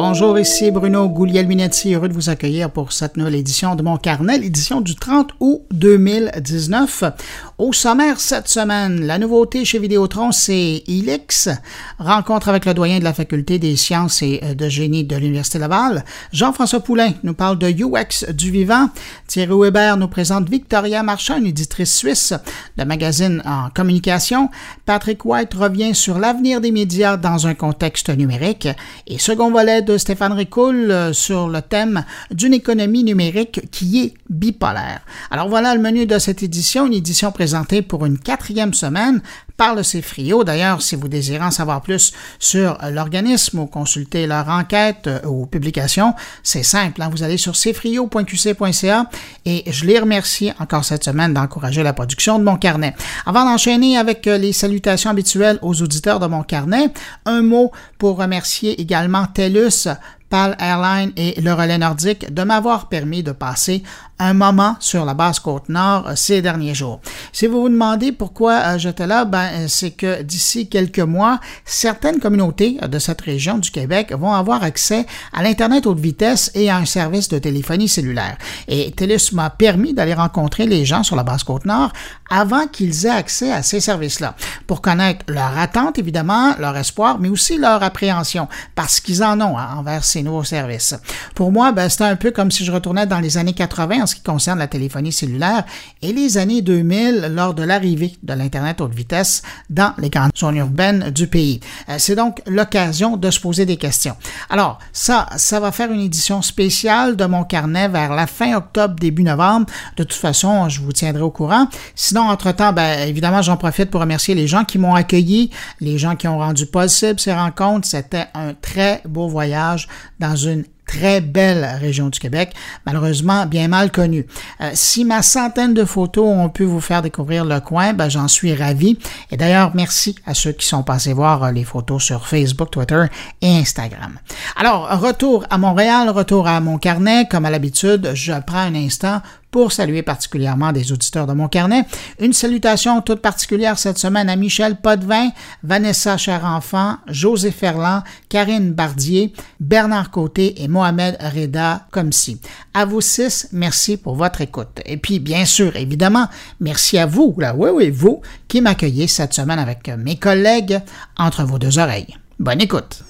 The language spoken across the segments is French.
Bonjour, ici Bruno Guglielminetti, heureux de vous accueillir pour cette nouvelle édition de mon carnet, l'édition du 30 août 2019. Au sommaire cette semaine, la nouveauté chez Vidéotron, c'est Ilix, rencontre avec le doyen de la faculté des sciences et de génie de l'Université Laval. Jean-François Poulain nous parle de UX du vivant. Thierry Weber nous présente Victoria Marchand, éditrice suisse de magazine en communication. Patrick White revient sur l'avenir des médias dans un contexte numérique. Et second volet de Stéphane Ricoul euh, sur le thème d'une économie numérique qui est bipolaire. Alors voilà le menu de cette édition, une édition présentée pour une quatrième semaine par le CFRIO. D'ailleurs, si vous désirez en savoir plus sur l'organisme ou consulter leur enquête euh, ou publication, c'est simple. Hein. Vous allez sur cfrio.qc.ca et je les remercie encore cette semaine d'encourager la production de mon carnet. Avant d'enchaîner avec euh, les salutations habituelles aux auditeurs de mon carnet, un mot pour remercier également TELUS PAL Airline et le relais nordique de m'avoir permis de passer un moment sur la basse côte nord euh, ces derniers jours. Si vous vous demandez pourquoi euh, j'étais là, ben, euh, c'est que d'ici quelques mois, certaines communautés de cette région du Québec vont avoir accès à l'Internet haute vitesse et à un service de téléphonie cellulaire. Et TELUS m'a permis d'aller rencontrer les gens sur la basse côte nord avant qu'ils aient accès à ces services-là, pour connaître leur attente, évidemment, leur espoir, mais aussi leur appréhension, parce qu'ils en ont hein, envers ces nouveaux services. Pour moi, ben, c'était un peu comme si je retournais dans les années 80 ce qui concerne la téléphonie cellulaire et les années 2000 lors de l'arrivée de l'Internet haute vitesse dans les grandes zones urbaines du pays. Euh, c'est donc l'occasion de se poser des questions. Alors, ça, ça va faire une édition spéciale de mon carnet vers la fin octobre, début novembre. De toute façon, je vous tiendrai au courant. Sinon, entre-temps, ben, évidemment, j'en profite pour remercier les gens qui m'ont accueilli, les gens qui ont rendu possible ces rencontres. C'était un très beau voyage dans une très belle région du Québec, malheureusement bien mal connue. Euh, si ma centaine de photos ont pu vous faire découvrir le coin, ben, j'en suis ravi. Et d'ailleurs, merci à ceux qui sont passés voir euh, les photos sur Facebook, Twitter et Instagram. Alors, retour à Montréal, retour à mon carnet. Comme à l'habitude, je prends un instant pour saluer particulièrement des auditeurs de mon carnet. Une salutation toute particulière cette semaine à Michel Potvin, Vanessa Cherenfant, José Ferland, Karine Bardier, Bernard Côté et Mohamed Reda comme si. À vous six, merci pour votre écoute. Et puis, bien sûr, évidemment, merci à vous, là, oui, oui, vous, qui m'accueillez cette semaine avec mes collègues entre vos deux oreilles. Bonne écoute.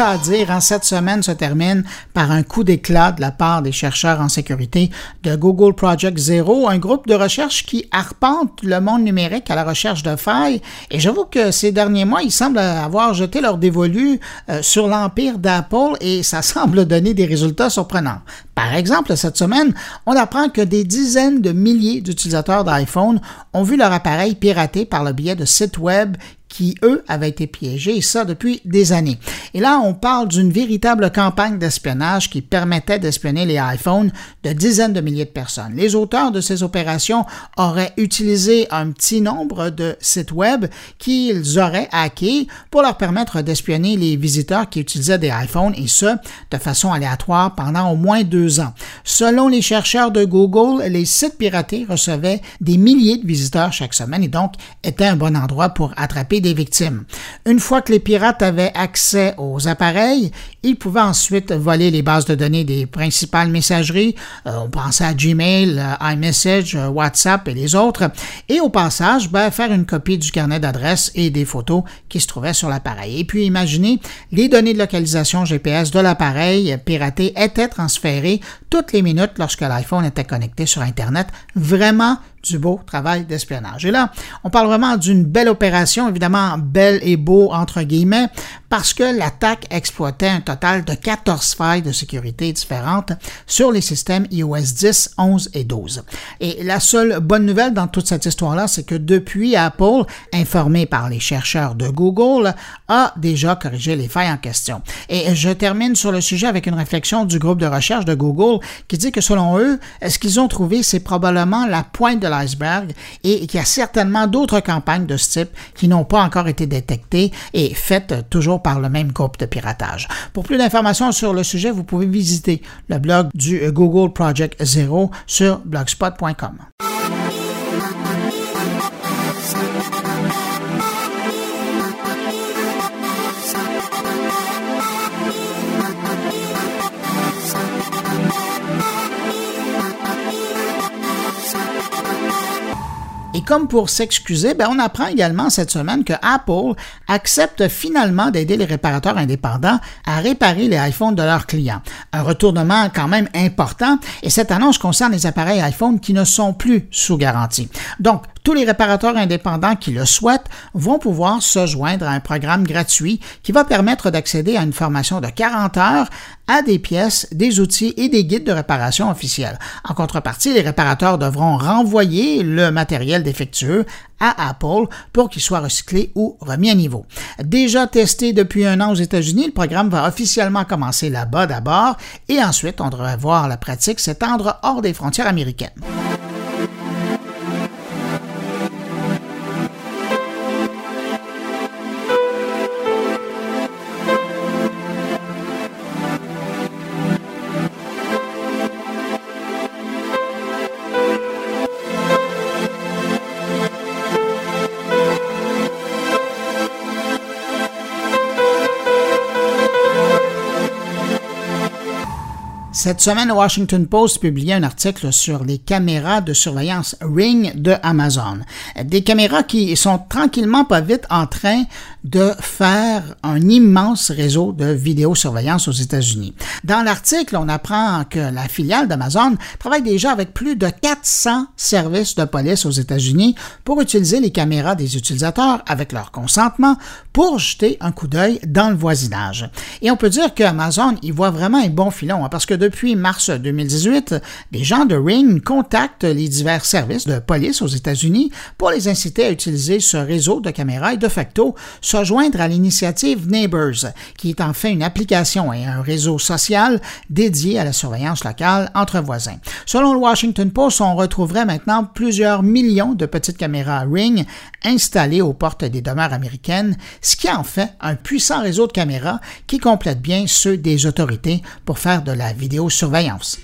À dire, en cette semaine se termine par un coup d'éclat de la part des chercheurs en sécurité de Google Project Zero, un groupe de recherche qui arpente le monde numérique à la recherche de failles. Et j'avoue que ces derniers mois, ils semblent avoir jeté leur dévolu euh, sur l'empire d'Apple et ça semble donner des résultats surprenants. Par exemple, cette semaine, on apprend que des dizaines de milliers d'utilisateurs d'iPhone ont vu leur appareil piraté par le biais de sites web qui, eux, avaient été piégés, et ça depuis des années. Et là, on parle d'une véritable campagne d'espionnage qui permettait d'espionner les iPhones de dizaines de milliers de personnes. Les auteurs de ces opérations auraient utilisé un petit nombre de sites web qu'ils auraient hackés pour leur permettre d'espionner les visiteurs qui utilisaient des iPhones, et ce, de façon aléatoire pendant au moins deux ans. Selon les chercheurs de Google, les sites piratés recevaient des milliers de visiteurs chaque semaine et donc étaient un bon endroit pour attraper des victimes. Une fois que les pirates avaient accès aux appareils, ils pouvaient ensuite voler les bases de données des principales messageries. Euh, on pensait à Gmail, euh, iMessage, euh, WhatsApp et les autres. Et au passage, ben, faire une copie du carnet d'adresses et des photos qui se trouvaient sur l'appareil. Et puis imaginez, les données de localisation GPS de l'appareil piraté étaient transférées toutes les minutes lorsque l'iPhone était connecté sur Internet. Vraiment du beau travail d'espionnage. Et là, on parle vraiment d'une belle opération, évidemment belle et beau entre guillemets, parce que l'attaque exploitait un total de 14 failles de sécurité différentes sur les systèmes iOS 10, 11 et 12. Et la seule bonne nouvelle dans toute cette histoire-là, c'est que depuis Apple, informé par les chercheurs de Google, a déjà corrigé les failles en question. Et je termine sur le sujet avec une réflexion du groupe de recherche de Google qui dit que selon eux, ce qu'ils ont trouvé, c'est probablement la pointe de l'iceberg et qu'il y a certainement d'autres campagnes de ce type qui n'ont pas encore été détectées et faites toujours par le même groupe de piratage. Pour plus d'informations sur le sujet, vous pouvez visiter le blog du Google Project Zero sur blogspot.com. comme pour s'excuser, ben on apprend également cette semaine que Apple accepte finalement d'aider les réparateurs indépendants à réparer les iPhones de leurs clients. Un retournement quand même important et cette annonce concerne les appareils iPhone qui ne sont plus sous garantie. Donc, tous les réparateurs indépendants qui le souhaitent vont pouvoir se joindre à un programme gratuit qui va permettre d'accéder à une formation de 40 heures à des pièces, des outils et des guides de réparation officiels. En contrepartie, les réparateurs devront renvoyer le matériel défectueux à Apple pour qu'il soit recyclé ou remis à niveau. Déjà testé depuis un an aux États-Unis, le programme va officiellement commencer là-bas d'abord et ensuite on devrait voir la pratique s'étendre hors des frontières américaines. Cette semaine, le Washington Post publiait un article sur les caméras de surveillance Ring de Amazon. Des caméras qui sont tranquillement pas vite en train de faire un immense réseau de vidéosurveillance aux États-Unis. Dans l'article, on apprend que la filiale d'Amazon travaille déjà avec plus de 400 services de police aux États-Unis pour utiliser les caméras des utilisateurs avec leur consentement pour jeter un coup d'œil dans le voisinage. Et on peut dire qu'Amazon y voit vraiment un bon filon hein, parce que depuis mars 2018, des gens de Ring contactent les divers services de police aux États-Unis pour les inciter à utiliser ce réseau de caméras et de facto se joindre à l'initiative Neighbors, qui est enfin une application et un réseau social dédié à la surveillance locale entre voisins. Selon le Washington Post, on retrouverait maintenant plusieurs millions de petites caméras Ring installées aux portes des demeures américaines, ce qui en fait un puissant réseau de caméras qui complète bien ceux des autorités pour faire de la vidéo surveillance.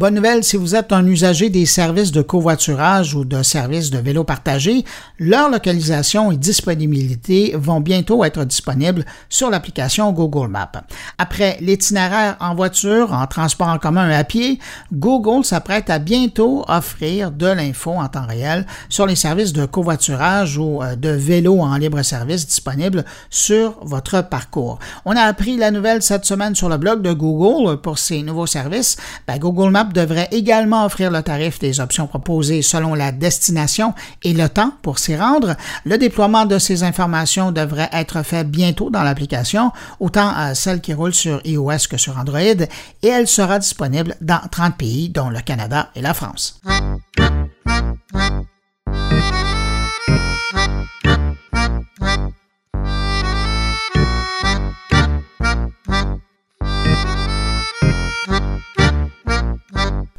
Bonne nouvelle, si vous êtes un usager des services de covoiturage ou de services de vélo partagé, leur localisation et disponibilité vont bientôt être disponibles sur l'application Google Maps. Après l'itinéraire en voiture, en transport en commun et à pied, Google s'apprête à bientôt offrir de l'info en temps réel sur les services de covoiturage ou euh, de vélo en libre service disponibles sur votre parcours. On a appris la nouvelle cette semaine sur le blog de Google pour ces nouveaux services. Ben, Google Maps devrait également offrir le tarif des options proposées selon la destination et le temps pour s'y rendre. Le déploiement de ces informations devrait être fait bientôt dans l'application, autant à celle qui roule sur iOS que sur Android, et elle sera disponible dans 30 pays, dont le Canada et la France.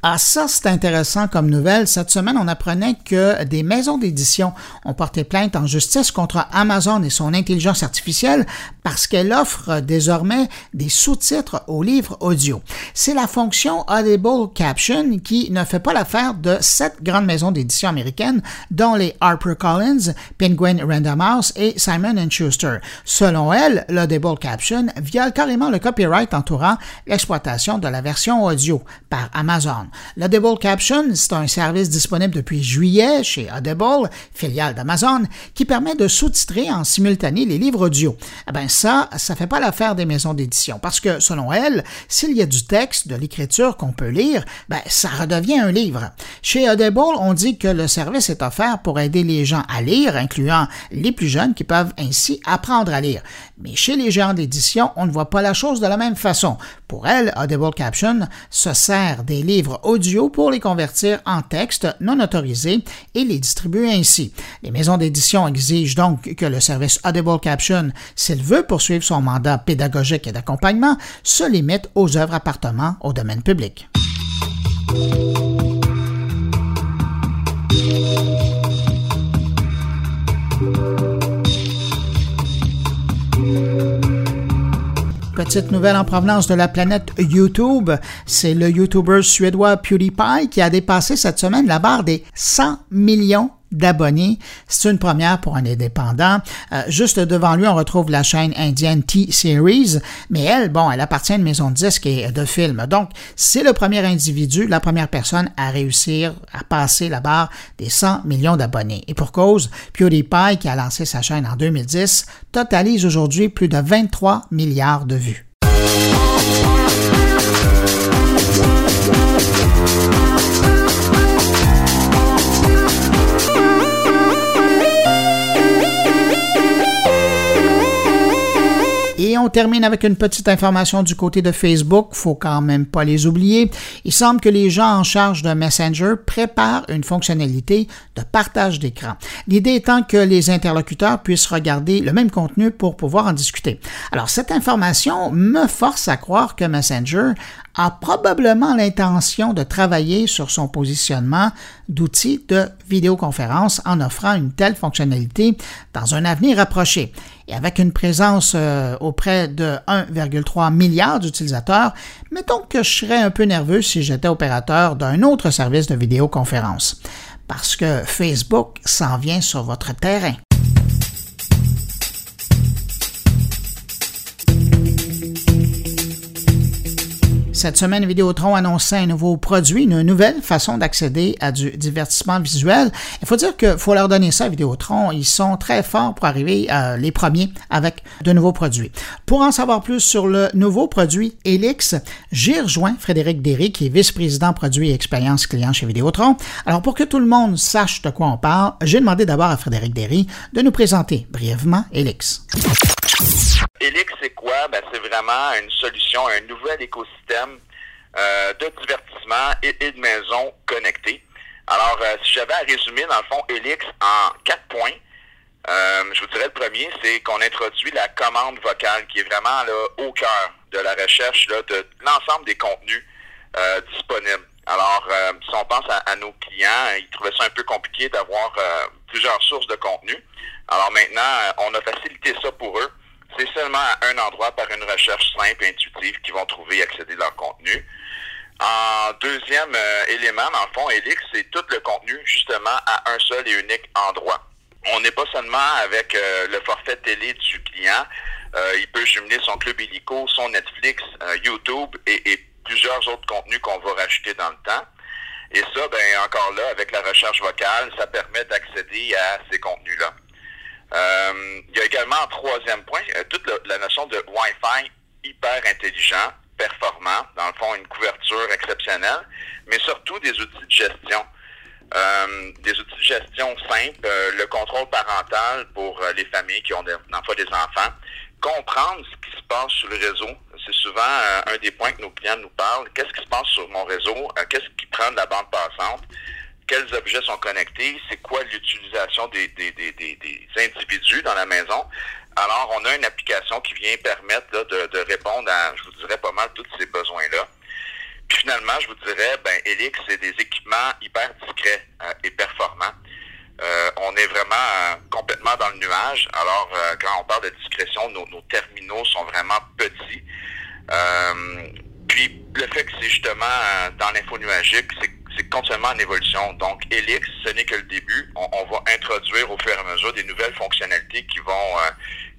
Ah, ça, c'est intéressant comme nouvelle. Cette semaine, on apprenait que des maisons d'édition ont porté plainte en justice contre Amazon et son intelligence artificielle parce qu'elle offre désormais des sous-titres aux livres audio. C'est la fonction Audible Caption qui ne fait pas l'affaire de sept grandes maisons d'édition américaines, dont les HarperCollins, Penguin Random House et Simon Schuster. Selon elle, l'Audible Caption viole carrément le copyright entourant l'exploitation de la version audio par Amazon. L'Audible Caption, c'est un service disponible depuis juillet chez Audible, filiale d'Amazon, qui permet de sous-titrer en simultané les livres audio. Eh bien ça, ça fait pas l'affaire des maisons d'édition parce que, selon elles, s'il y a du texte, de l'écriture qu'on peut lire, ben, ça redevient un livre. Chez Audible, on dit que le service est offert pour aider les gens à lire, incluant les plus jeunes qui peuvent ainsi apprendre à lire. Mais chez les géants d'édition, on ne voit pas la chose de la même façon. Pour elles, Audible Caption se sert des livres audio pour les convertir en texte non autorisés et les distribuer ainsi. Les maisons d'édition exigent donc que le service Audible Caption, s'il veut poursuivre son mandat pédagogique et d'accompagnement, se limite aux œuvres appartenant au domaine public. Petite nouvelle en provenance de la planète YouTube, c'est le YouTuber suédois PewDiePie qui a dépassé cette semaine la barre des 100 millions d'abonnés. C'est une première pour un indépendant. Euh, juste devant lui, on retrouve la chaîne indienne T-Series, mais elle, bon, elle appartient à une maison de disques et de films. Donc, c'est le premier individu, la première personne à réussir à passer la barre des 100 millions d'abonnés. Et pour cause, PewDiePie, qui a lancé sa chaîne en 2010, totalise aujourd'hui plus de 23 milliards de vues. On termine avec une petite information du côté de Facebook, faut quand même pas les oublier. Il semble que les gens en charge de Messenger préparent une fonctionnalité de partage d'écran. L'idée étant que les interlocuteurs puissent regarder le même contenu pour pouvoir en discuter. Alors cette information me force à croire que Messenger a probablement l'intention de travailler sur son positionnement d'outil de vidéoconférence en offrant une telle fonctionnalité dans un avenir approché. Et avec une présence euh, auprès de 1,3 milliard d'utilisateurs, mettons que je serais un peu nerveux si j'étais opérateur d'un autre service de vidéoconférence. Parce que Facebook s'en vient sur votre terrain. Cette semaine, Vidéotron annonçait un nouveau produit, une nouvelle façon d'accéder à du divertissement visuel. Il faut dire qu'il faut leur donner ça Vidéotron. Ils sont très forts pour arriver à les premiers avec de nouveaux produits. Pour en savoir plus sur le nouveau produit Elix, j'ai rejoint Frédéric Derry, qui est vice-président produit et expérience client chez Vidéotron. Alors, pour que tout le monde sache de quoi on parle, j'ai demandé d'abord à Frédéric Derry de nous présenter brièvement Elix. Elix, c'est quoi? Ben, c'est vraiment une solution, un nouvel écosystème euh, de divertissement et, de maisons connectées. Alors, euh, si j'avais à résumer, dans le fond, Elix en quatre points, euh, je vous dirais le premier, c'est qu'on introduit la commande vocale qui est vraiment là, au cœur de la recherche là, de l'ensemble des contenus disponibles. Alors, si on pense à, nos clients, ils trouvaient ça un peu compliqué d'avoir plusieurs sources de contenu. Alors maintenant, on a facilité ça pour eux c'est seulement à un endroit par une recherche simple et intuitive qu'ils vont trouver et accéder à leur contenu. En deuxième euh, élément, dans le fond, Elix, c'est tout le contenu justement à un seul et unique endroit. On n'est pas seulement avec euh, le forfait télé du client, euh, il peut jumeler son club illico, son Netflix, YouTube et, et, plusieurs autres contenus qu'on va rajouter dans le temps. Et ça, ben encore là, avec la recherche vocale, ça permet d'accéder à ces contenus-là. Euh, il y a également un troisième point, euh, toute la, notion de Wi-Fi hyper intelligent, dans le fond une couverture exceptionnelle, mais surtout des outils de gestion. Euh, des outils de gestion simples, le contrôle parental pour les familles qui ont des enfants, comprendre ce qui se passe sur le réseau. C'est souvent un des points que nos clients nous parlent. Qu'est-ce qui se passe sur mon réseau? Qu'est-ce qui prend de la bande passante? Quels objets sont connectés, c'est quoi l'utilisation des, individus dans la maison. Alors, on a une application qui vient permettre de, répondre à, je vous dirais, pas mal tous ces besoins-là. Puis finalement, je vous dirais, ben, Elix, c'est des équipements hyper discrets euh, et performants. Euh, on est vraiment euh, complètement dans le nuage. Alors, quand on parle de discrétion, nos, nos terminaux sont vraiment petits. puis, le fait que c'est justement dans l'info nuagique, c'est continuellement en évolution. Donc, Elix, ce n'est que le début. On, va introduire au fur et à mesure des nouvelles fonctionnalités qui vont euh,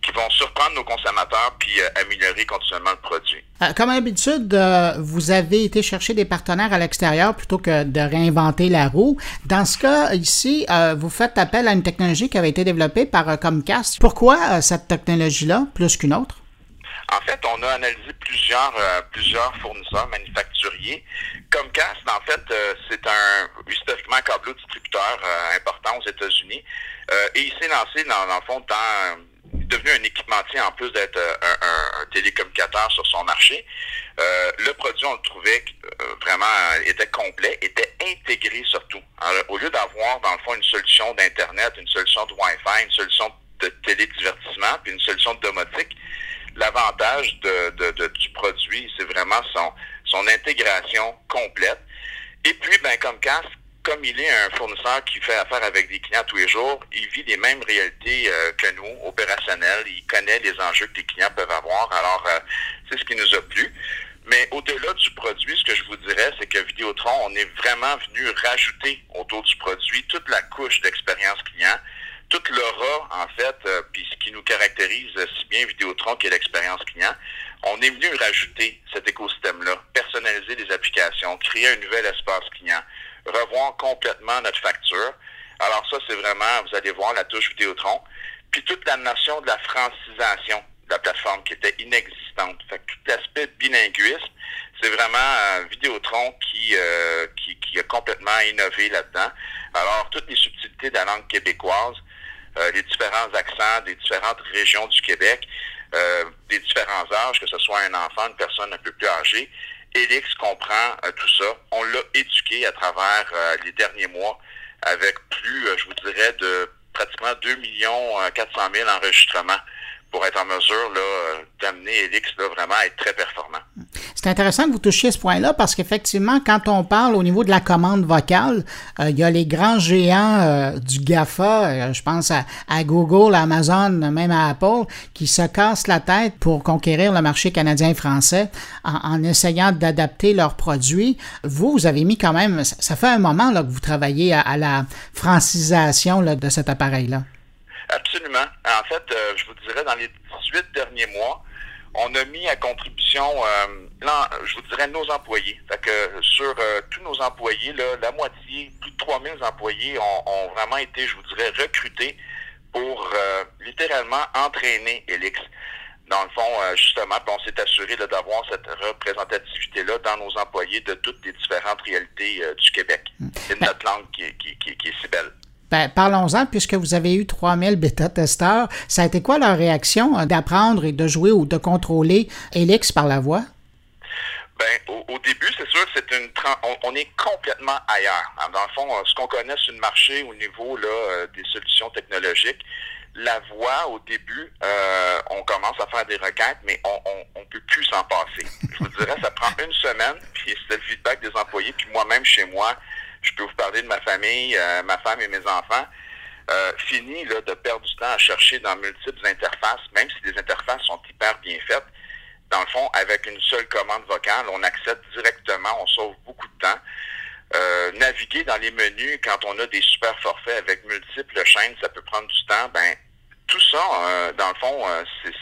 qui vont surprendre nos consommateurs puis euh, améliorer continuellement le produit. Euh, comme d'habitude, vous avez été chercher des partenaires à l'extérieur plutôt que de réinventer la roue. Dans ce cas ici, vous faites appel à une technologie qui avait été développée par Comcast. Pourquoi cette technologie-là plus qu'une autre? En fait, on a analysé plusieurs, plusieurs fournisseurs manufacturiers Comcast, en fait, euh, c'est un historiquement un câbleau distributeur euh, important aux États-Unis. Euh, et il s'est lancé, dans, le fond, dans devenu un équipementier en plus d'être un, télécommunicateur sur son marché. le produit, on le trouvait vraiment était complet, était intégré surtout. au lieu d'avoir, dans le fond, une solution d'Internet, une solution de Wi-Fi, une solution de télédivertissement, puis une solution de domotique, l'avantage de, du produit, c'est vraiment son, son intégration complète. Et puis, ben, comme Comcast, comme il est un fournisseur qui fait affaire avec des clients tous les jours, il vit les mêmes réalités euh, que nous, opérationnelles. Il connaît les enjeux que les clients peuvent avoir. Alors, euh, c'est ce qui nous a plu. Mais au-delà du produit, ce que je vous dirais, c'est que Vidéotron, on est vraiment venu rajouter autour du produit toute la couche d'expérience client, toute l'aura, en fait, euh, puis ce qui nous caractérise si bien Vidéotron, qui est l'expérience client on est venu rajouter cet écosystème-là, personnaliser les applications, créer un nouvel espace client, revoir complètement notre facture. Alors ça, c'est vraiment, vous allez voir la touche Vidéotron. Puis toute la notion de la francisation de la plateforme qui était inexistante. Fait que tout l'aspect bilinguisme, c'est vraiment euh, Vidéotron qui, euh, qui, qui, a complètement innové là-dedans. Alors, toutes les subtilités de la langue québécoise, euh, les différents accents des différentes régions du Québec, euh, des différents âges, que ce soit un enfant, une personne un peu plus âgée. Elix comprend euh, tout ça. On l'a éduqué à travers les derniers mois avec plus, je vous dirais, de pratiquement 2 millions 400 000 enregistrements pour être en mesure d'amener Elix vraiment à être très performant. C'est intéressant que vous touchiez ce point-là parce qu'effectivement, quand on parle au niveau de la commande vocale, euh, il y a les grands géants euh, du GAFA, euh, je pense à, Google, à Amazon, même à Apple, qui se cassent la tête pour conquérir le marché canadien et français en, essayant d'adapter leurs produits. Vous, vous avez mis quand même, ça, fait un moment là, que vous travaillez à, la francisation de cet appareil-là. Absolument. En fait, je vous dirais, dans les 18 derniers mois, on a mis à contribution, euh, je vous dirais, nos employés. Fait que sur euh, tous nos employés, là, la moitié, plus de 3000 employés ont, vraiment été, je vous dirais, recrutés pour euh, littéralement entraîner Elix. Dans le fond, justement, on s'est assuré d'avoir cette représentativité-là dans nos employés de toutes les différentes réalités du Québec. Hmm. C'est notre langue qui, qui est si belle. Ben, parlons-en, puisque vous avez eu 3000 bêta-testeurs. Ça a été quoi leur réaction euh, d'apprendre et de jouer ou de contrôler Elix par la voix? Ben, au, début, c'est sûr, c'est une on, est complètement ailleurs. Dans le fond, euh, ce qu'on connaît sur le marché au niveau là, euh, des solutions technologiques, la voix, au début, on commence à faire des requêtes, mais on ne peut plus s'en passer. Je vous dirais, ça prend une semaine, puis c'est le feedback des employés, puis moi-même, chez moi, je peux vous parler de ma famille, euh, ma femme et mes enfants. Euh, fini là, de perdre du temps à chercher dans multiples interfaces, même si les interfaces sont hyper bien faites. Dans le fond, avec une seule commande vocale, on accède directement, on sauve beaucoup de temps. Euh, naviguer dans les menus quand on a des super forfaits avec multiples chaînes, ça peut prendre du temps. Ben, tout ça, dans le fond,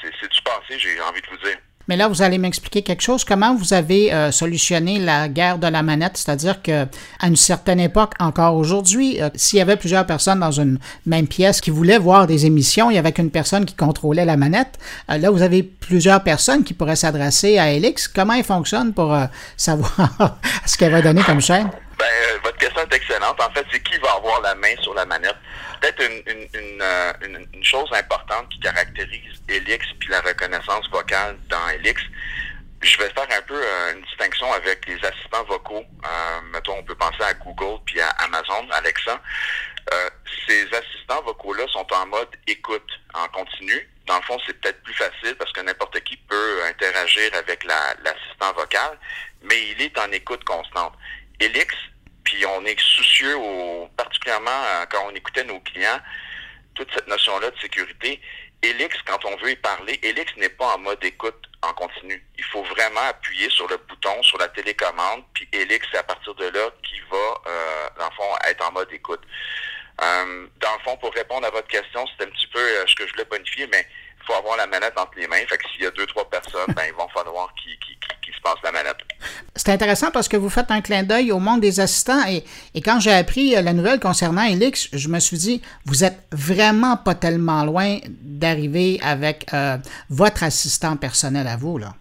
c'est du passé, j'ai envie de vous dire. Mais là, vous allez m'expliquer quelque chose. Comment vous avez euh, solutionné la guerre de la manette? C'est-à-dire que à une certaine époque, encore aujourd'hui, euh, s'il y avait plusieurs personnes dans une même pièce qui voulaient voir des émissions, il y avait qu'une personne qui contrôlait la manette. Euh, là, vous avez plusieurs personnes qui pourraient s'adresser à Elix. Comment il fonctionne pour savoir ce qu'elle va donner comme chaîne? Ben, votre question est excellente. En fait, c'est qui va avoir la main sur la manette? Peut-être une, une, chose importante qui caractérise Elix puis la reconnaissance vocale dans Elix, je vais faire un peu euh, une distinction avec les assistants vocaux. Euh, mettons, on peut penser à Google puis à Amazon, Alexa. Euh, ces assistants vocaux-là sont en mode écoute en continu. Dans le fond, c'est peut-être plus facile parce que n'importe qui peut interagir avec l'assistant vocal, mais il est en écoute constante. Elix, puis on est soucieux, au, particulièrement quand on écoutait nos clients, toute cette notion-là de sécurité. Elix, quand on veut y parler, Elix n'est pas en mode écoute en continu. Il faut vraiment appuyer sur le bouton, sur la télécommande, puis Elix, c'est à partir de là qui va euh, être en mode écoute. Euh, dans le fond, pour répondre à votre question, c'est un petit peu euh, ce que je voulais bonifier, mais faut avoir la manette entre les mains. Fait que s'il y a deux, trois personnes, ben, il va falloir qu'ils se passent la manette. C'est intéressant parce que vous faites un clin d'œil au monde des assistants et, et quand j'ai appris euh, la nouvelle concernant Elix, je me suis dit, vous êtes vraiment pas tellement loin d'arriver avec euh, votre assistant personnel à vous, là.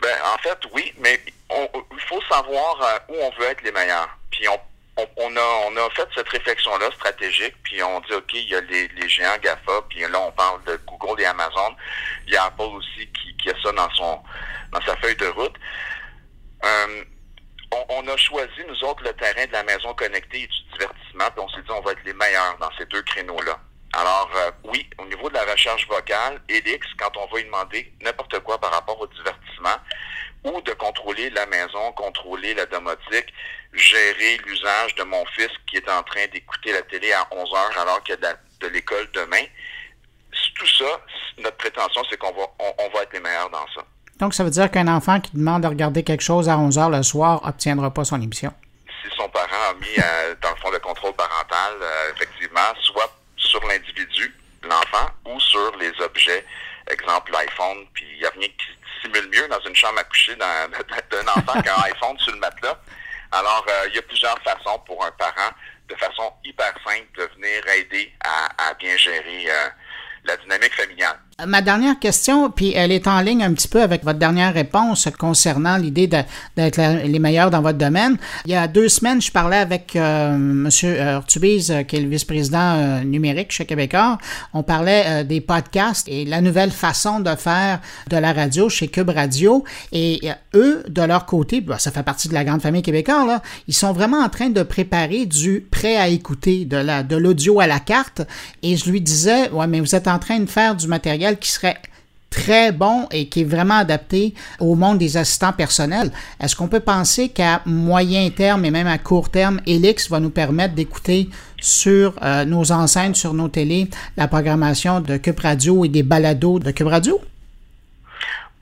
Ben, en fait, oui, mais il faut savoir euh, où on veut être les meilleurs. Puis on on, a, on a fait cette réflexion-là stratégique, puis on dit, OK, il y a les, les, géants GAFA, puis là, on parle de Google et Amazon. Il y a Apple aussi qui, qui a ça dans, son, dans sa feuille de route. Euh, on, a choisi, nous autres, le terrain de la maison connectée et du divertissement, puis on s'est dit, on va être les meilleurs dans ces deux créneaux-là. Alors, euh, oui, au niveau de la recherche vocale, Elix, quand on va y demander n'importe quoi par rapport au divertissement, ou de contrôler la maison, contrôler la domotique, gérer l'usage de mon fils qui est en train d'écouter la télé à 11 heures alors qu'il y a de, l'école demain. Tout ça, notre prétention, c'est qu'on va, on, va être les meilleurs dans ça. Donc, ça veut dire qu'un enfant qui demande de regarder quelque chose à 11 heures le soir n'obtiendra pas son émission. Si son parent a mis, euh, dans le fond, le contrôle parental, euh, effectivement, soit sur l'individu, l'enfant, ou sur les objets, exemple l'iPhone, puis il n'y a rien qui simule mieux dans une chambre à coucher d'un enfant qu'un iPhone sur le matelas. Alors, euh, il y a plusieurs façons pour un parent, de façon hyper simple, de venir aider à, bien gérer euh, la dynamique familiale. Ma dernière question, puis elle est en ligne un petit peu avec votre dernière réponse concernant l'idée d'être les meilleurs dans votre domaine. Il y a deux semaines, je parlais avec euh, M. Ortubise, euh, qui est le vice-président euh, numérique chez Québécois. On parlait euh, des podcasts et la nouvelle façon de faire de la radio chez Cube Radio. Et eux, de leur côté, bah, ça fait partie de la grande famille québécoise, là, ils sont vraiment en train de préparer du prêt à écouter, de l'audio à la carte. Et je lui disais, ouais, mais vous êtes en train de faire du matériel qui serait très bon et qui est vraiment adapté au monde des assistants personnels. Est-ce qu'on peut penser qu'à moyen terme et même à court terme, Elix va nous permettre d'écouter sur euh, nos enceintes, sur nos télés, la programmation de Cube Radio et des balados de Cube Radio?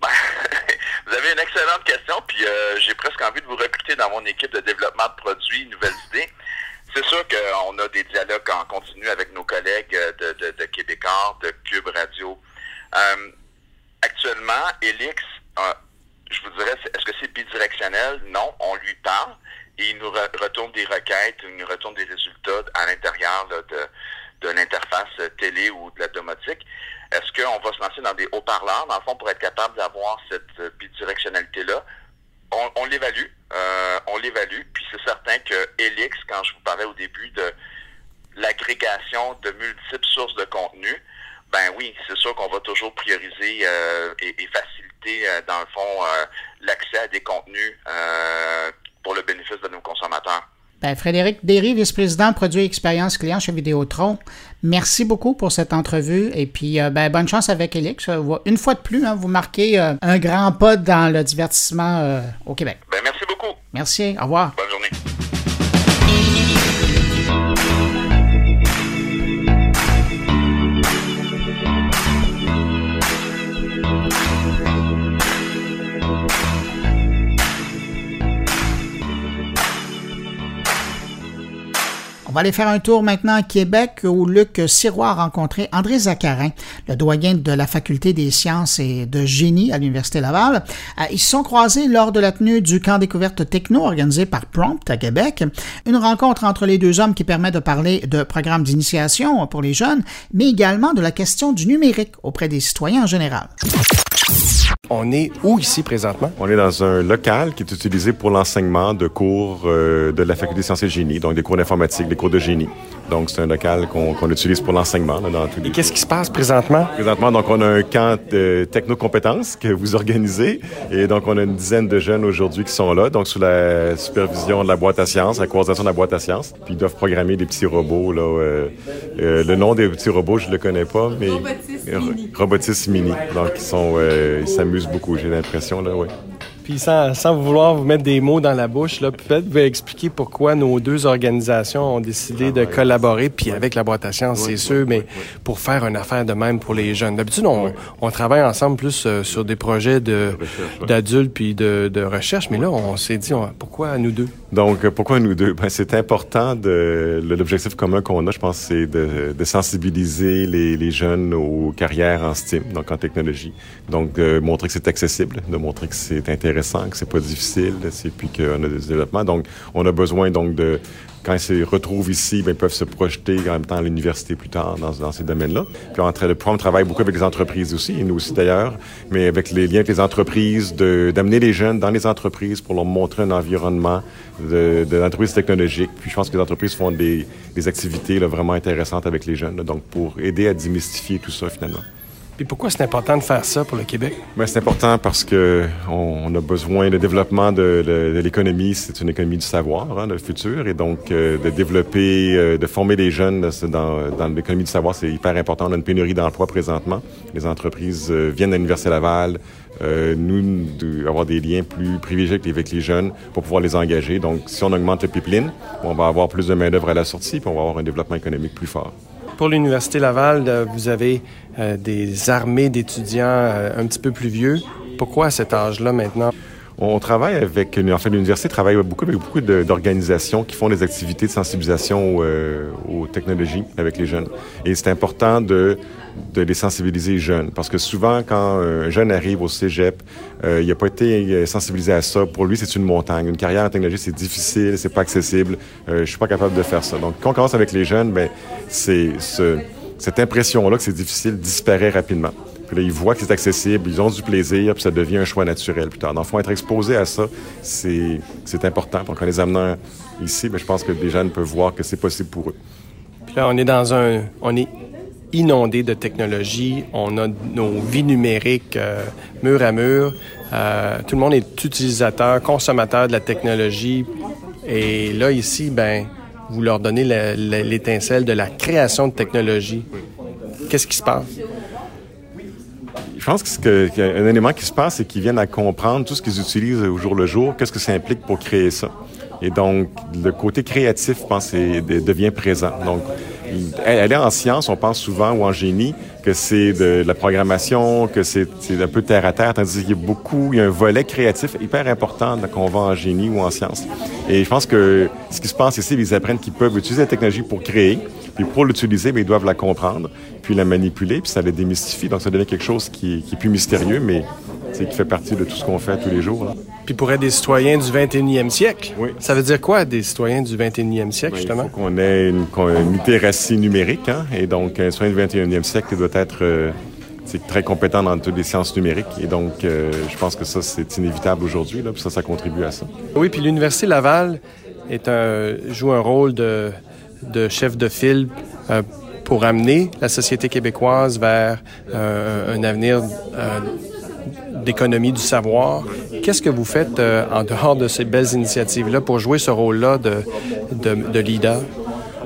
Ben, vous avez une excellente question, puis euh, j'ai presque envie de vous recruter dans mon équipe de développement de produits, nouvelles idées. C'est sûr qu'on a des dialogues en continu avec nos collègues de, de, de Québécois, de Cube Radio, euh, actuellement, Elix, euh, je vous dirais, est-ce que c'est bidirectionnel? Non, on lui parle et il nous retourne des requêtes, il nous retourne des résultats à l'intérieur de, de l'interface télé ou de la domotique. Est-ce qu'on va se lancer dans des haut-parleurs, dans le fond, pour être capable d'avoir cette bidirectionnalité-là? On, l'évalue, euh, on l'évalue, puis c'est certain que Elix, quand je vous parlais au début de l'agrégation de multiples sources de contenu, ben oui, c'est sûr qu'on va toujours prioriser euh, et, faciliter, euh, dans le fond, euh, l'accès à des contenus pour le bénéfice de nos consommateurs. Ben, Frédéric Derry, vice-président produit expérience client chez Vidéotron, merci beaucoup pour cette entrevue et puis ben, bonne chance avec Elix. Une fois de plus, hein, vous marquez un grand pas dans le divertissement au Québec. Ben, merci beaucoup. Merci. Au revoir. On va aller faire un tour maintenant à Québec où Luc Sirois a rencontré André Zacharin, le doyen de la Faculté des sciences et de génie à l'Université Laval. Euh, ils se sont croisés lors de la tenue du camp découverte techno organisé par Prompt à Québec. Une rencontre entre les deux hommes qui permet de parler de programmes d'initiation pour les jeunes, mais également de la question du numérique auprès des citoyens en général. On est où ici présentement? On est dans un local qui est utilisé pour l'enseignement de cours euh, de la Faculté des sciences et génie, donc des cours d'informatique, des cours de génie. Donc, c'est un local qu'on utilise pour l'enseignement. dans Et qu'est-ce qui se passe présentement? Présentement, donc, on a un camp de technocompétences que vous organisez. Et donc, on a une dizaine de jeunes aujourd'hui qui sont là, donc sous la supervision de la boîte à sciences, la coordination de la boîte à sciences. Puis, ils doivent programmer des petits robots. Là, euh, euh, le nom des petits robots, je le connais pas, mais... Robotis Mini. Robotis Mini. Donc, ils sont... ils s'amusent beaucoup, j'ai l'impression, là, oui. Puis sans, sans, vouloir vous mettre des mots dans la bouche, là, peut-être vous expliquer pourquoi nos deux organisations ont décidé de collaborer, puis avec la boîte à sciences, c'est sûr, mais pour faire une affaire de même pour les jeunes. D'habitude, on, on, travaille ensemble plus euh, sur des projets de, d'adultes puis de, de, recherche, mais là, on s'est dit, pourquoi nous deux? Donc, pourquoi nous deux? Ben, c'est important de, l'objectif commun qu'on a, je pense, c'est de, de, sensibiliser les, les, jeunes aux carrières en STEAM, donc en technologie. Donc, de montrer que c'est accessible, de montrer que c'est intéressant, que c'est pas difficile, et puis qu'on a des développements. Donc, on a besoin, donc, de, quand ils se retrouvent ici, ben, ils peuvent se projeter en même temps à l'université plus tard dans, dans ces domaines-là. Puis on, le programme travaille beaucoup avec les entreprises aussi, et nous aussi d'ailleurs, mais avec les liens avec les entreprises, d'amener les jeunes dans les entreprises pour leur montrer un environnement de, l'entreprise technologique. Puis je pense que les entreprises font des, des activités là, vraiment intéressantes avec les jeunes, donc pour aider à démystifier tout ça finalement. Puis pourquoi c'est important de faire ça pour le Québec? Bien, c'est important parce que on, a besoin de développement de, de, de l'économie. C'est une économie du savoir, hein, le futur. Et donc, euh, de développer, euh, de former les jeunes dans, dans l'économie du savoir, c'est hyper important. On a une pénurie d'emplois présentement. Les entreprises euh, viennent à l'Université Laval, euh, nous, de, avoir des liens plus privilégiés avec les, jeunes pour pouvoir les engager. Donc, si on augmente le pipeline, on va avoir plus de main-d'œuvre à la sortie, puis on va avoir un développement économique plus fort. Pour l'Université Laval, vous avez euh, des armées d'étudiants euh, un petit peu plus vieux. Pourquoi à cet âge-là maintenant? On travaille avec, enfin, l'université travaille beaucoup avec beaucoup d'organisations qui font des activités de sensibilisation euh, aux technologies avec les jeunes. Et c'est important de, les sensibiliser jeunes, parce que souvent, quand un jeune arrive au cégep, il n'a pas été sensibilisé à ça. Pour lui, c'est une montagne. Une carrière en technologie, c'est difficile, c'est pas accessible. Euh, je suis pas capable de faire ça. Donc, quand on commence avec les jeunes, ben, c'est ce, cette impression-là que c'est difficile disparaît rapidement. Puis là, ils voient que c'est accessible, ils ont du plaisir, puis ça devient un choix naturel plus tard. Donc, il faut être exposé à ça, c'est important. Donc, en les amenant ici, je pense que les jeunes peuvent voir que c'est possible pour eux. Puis là, on est dans un... On est inondé de technologie. On a nos vies numériques euh, mur à mur. Euh, tout le monde est utilisateur, consommateur de la technologie. Et là, ici, ben, vous leur donnez l'étincelle de la création de technologie. Qu'est-ce qui se passe? Je pense qu'un élément qui se passe, c'est qu'ils viennent à comprendre tout ce qu'ils utilisent au jour le jour, qu'est-ce que ça implique pour créer ça. Et donc, le côté créatif, je pense, devient présent. Donc, aller en science, on pense souvent, ou en génie, que c'est de la programmation, que c'est un peu terre à terre, tandis qu'il y a beaucoup, il y a un volet créatif hyper important qu'on va en génie ou en science. Et je pense que ce qui se passe ici, ils apprennent qu'ils peuvent utiliser la technologie pour créer, puis pour l'utiliser, ils doivent la comprendre, puis la manipuler, puis ça les démystifie. Donc ça devient quelque chose qui, qui est plus mystérieux, mais qui fait partie de tout ce qu'on fait tous les jours. Là. Puis pour être des citoyens du 21e siècle, oui. ça veut dire quoi, des citoyens du 21e siècle, oui, justement? Il faut qu'on ait une, une littératie numérique, hein? et donc un citoyen du 21e siècle doit être euh, très compétent dans toutes les sciences numériques, et donc euh, je pense que ça, c'est inévitable aujourd'hui, puis ça, ça contribue à ça. Oui, puis l'Université Laval joue un rôle de, chef de file euh, pour amener la société québécoise vers euh, un avenir d'économie du savoir. Qu'est-ce que vous faites en dehors de ces belles initiatives-là pour jouer ce rôle-là de, leader?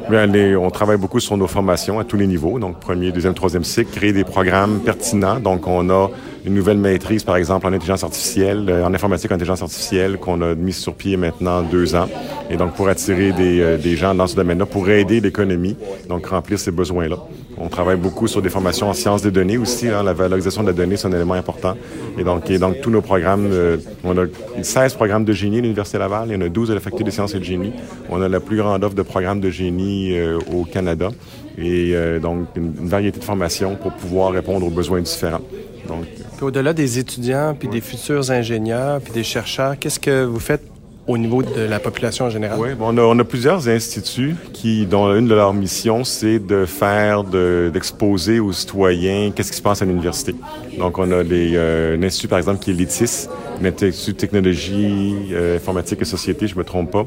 Les, on travaille beaucoup sur nos formations à tous les niveaux, donc premier, deuxième, troisième cycle, créer des programmes pertinents. Donc, on a une nouvelle maîtrise, par exemple, en intelligence artificielle, euh, en informatique en intelligence artificielle, qu'on a mis sur pied maintenant deux ans. Et donc, pour attirer des, euh, des gens dans ce domaine-là, pour aider l'économie, donc remplir ces besoins-là. On travaille beaucoup sur des formations en sciences des données aussi. Hein, la valorisation de la donnée, c'est un élément important. Et donc, tous nos programmes, euh, on a 16 programmes de génie à l'Université Laval, il y en a 12 à la Faculté des sciences et de génie. On a la plus grande offre de programmes de génie euh, au Canada. Et euh, donc, une, une, variété de formations pour pouvoir répondre aux besoins différents. Donc, au-delà des étudiants, puis des futurs ingénieurs, puis des chercheurs, qu'est-ce que vous faites au niveau de la population en général? Oui, on, a, on, a, plusieurs instituts qui, dont une de leurs missions, c'est de faire, d'exposer aux citoyens qu'est-ce qui se passe à l'université. Donc, on a les, euh, un institut, par exemple, qui est l'ITIS, l'Institut de technologie, euh, informatique et société, je me trompe pas.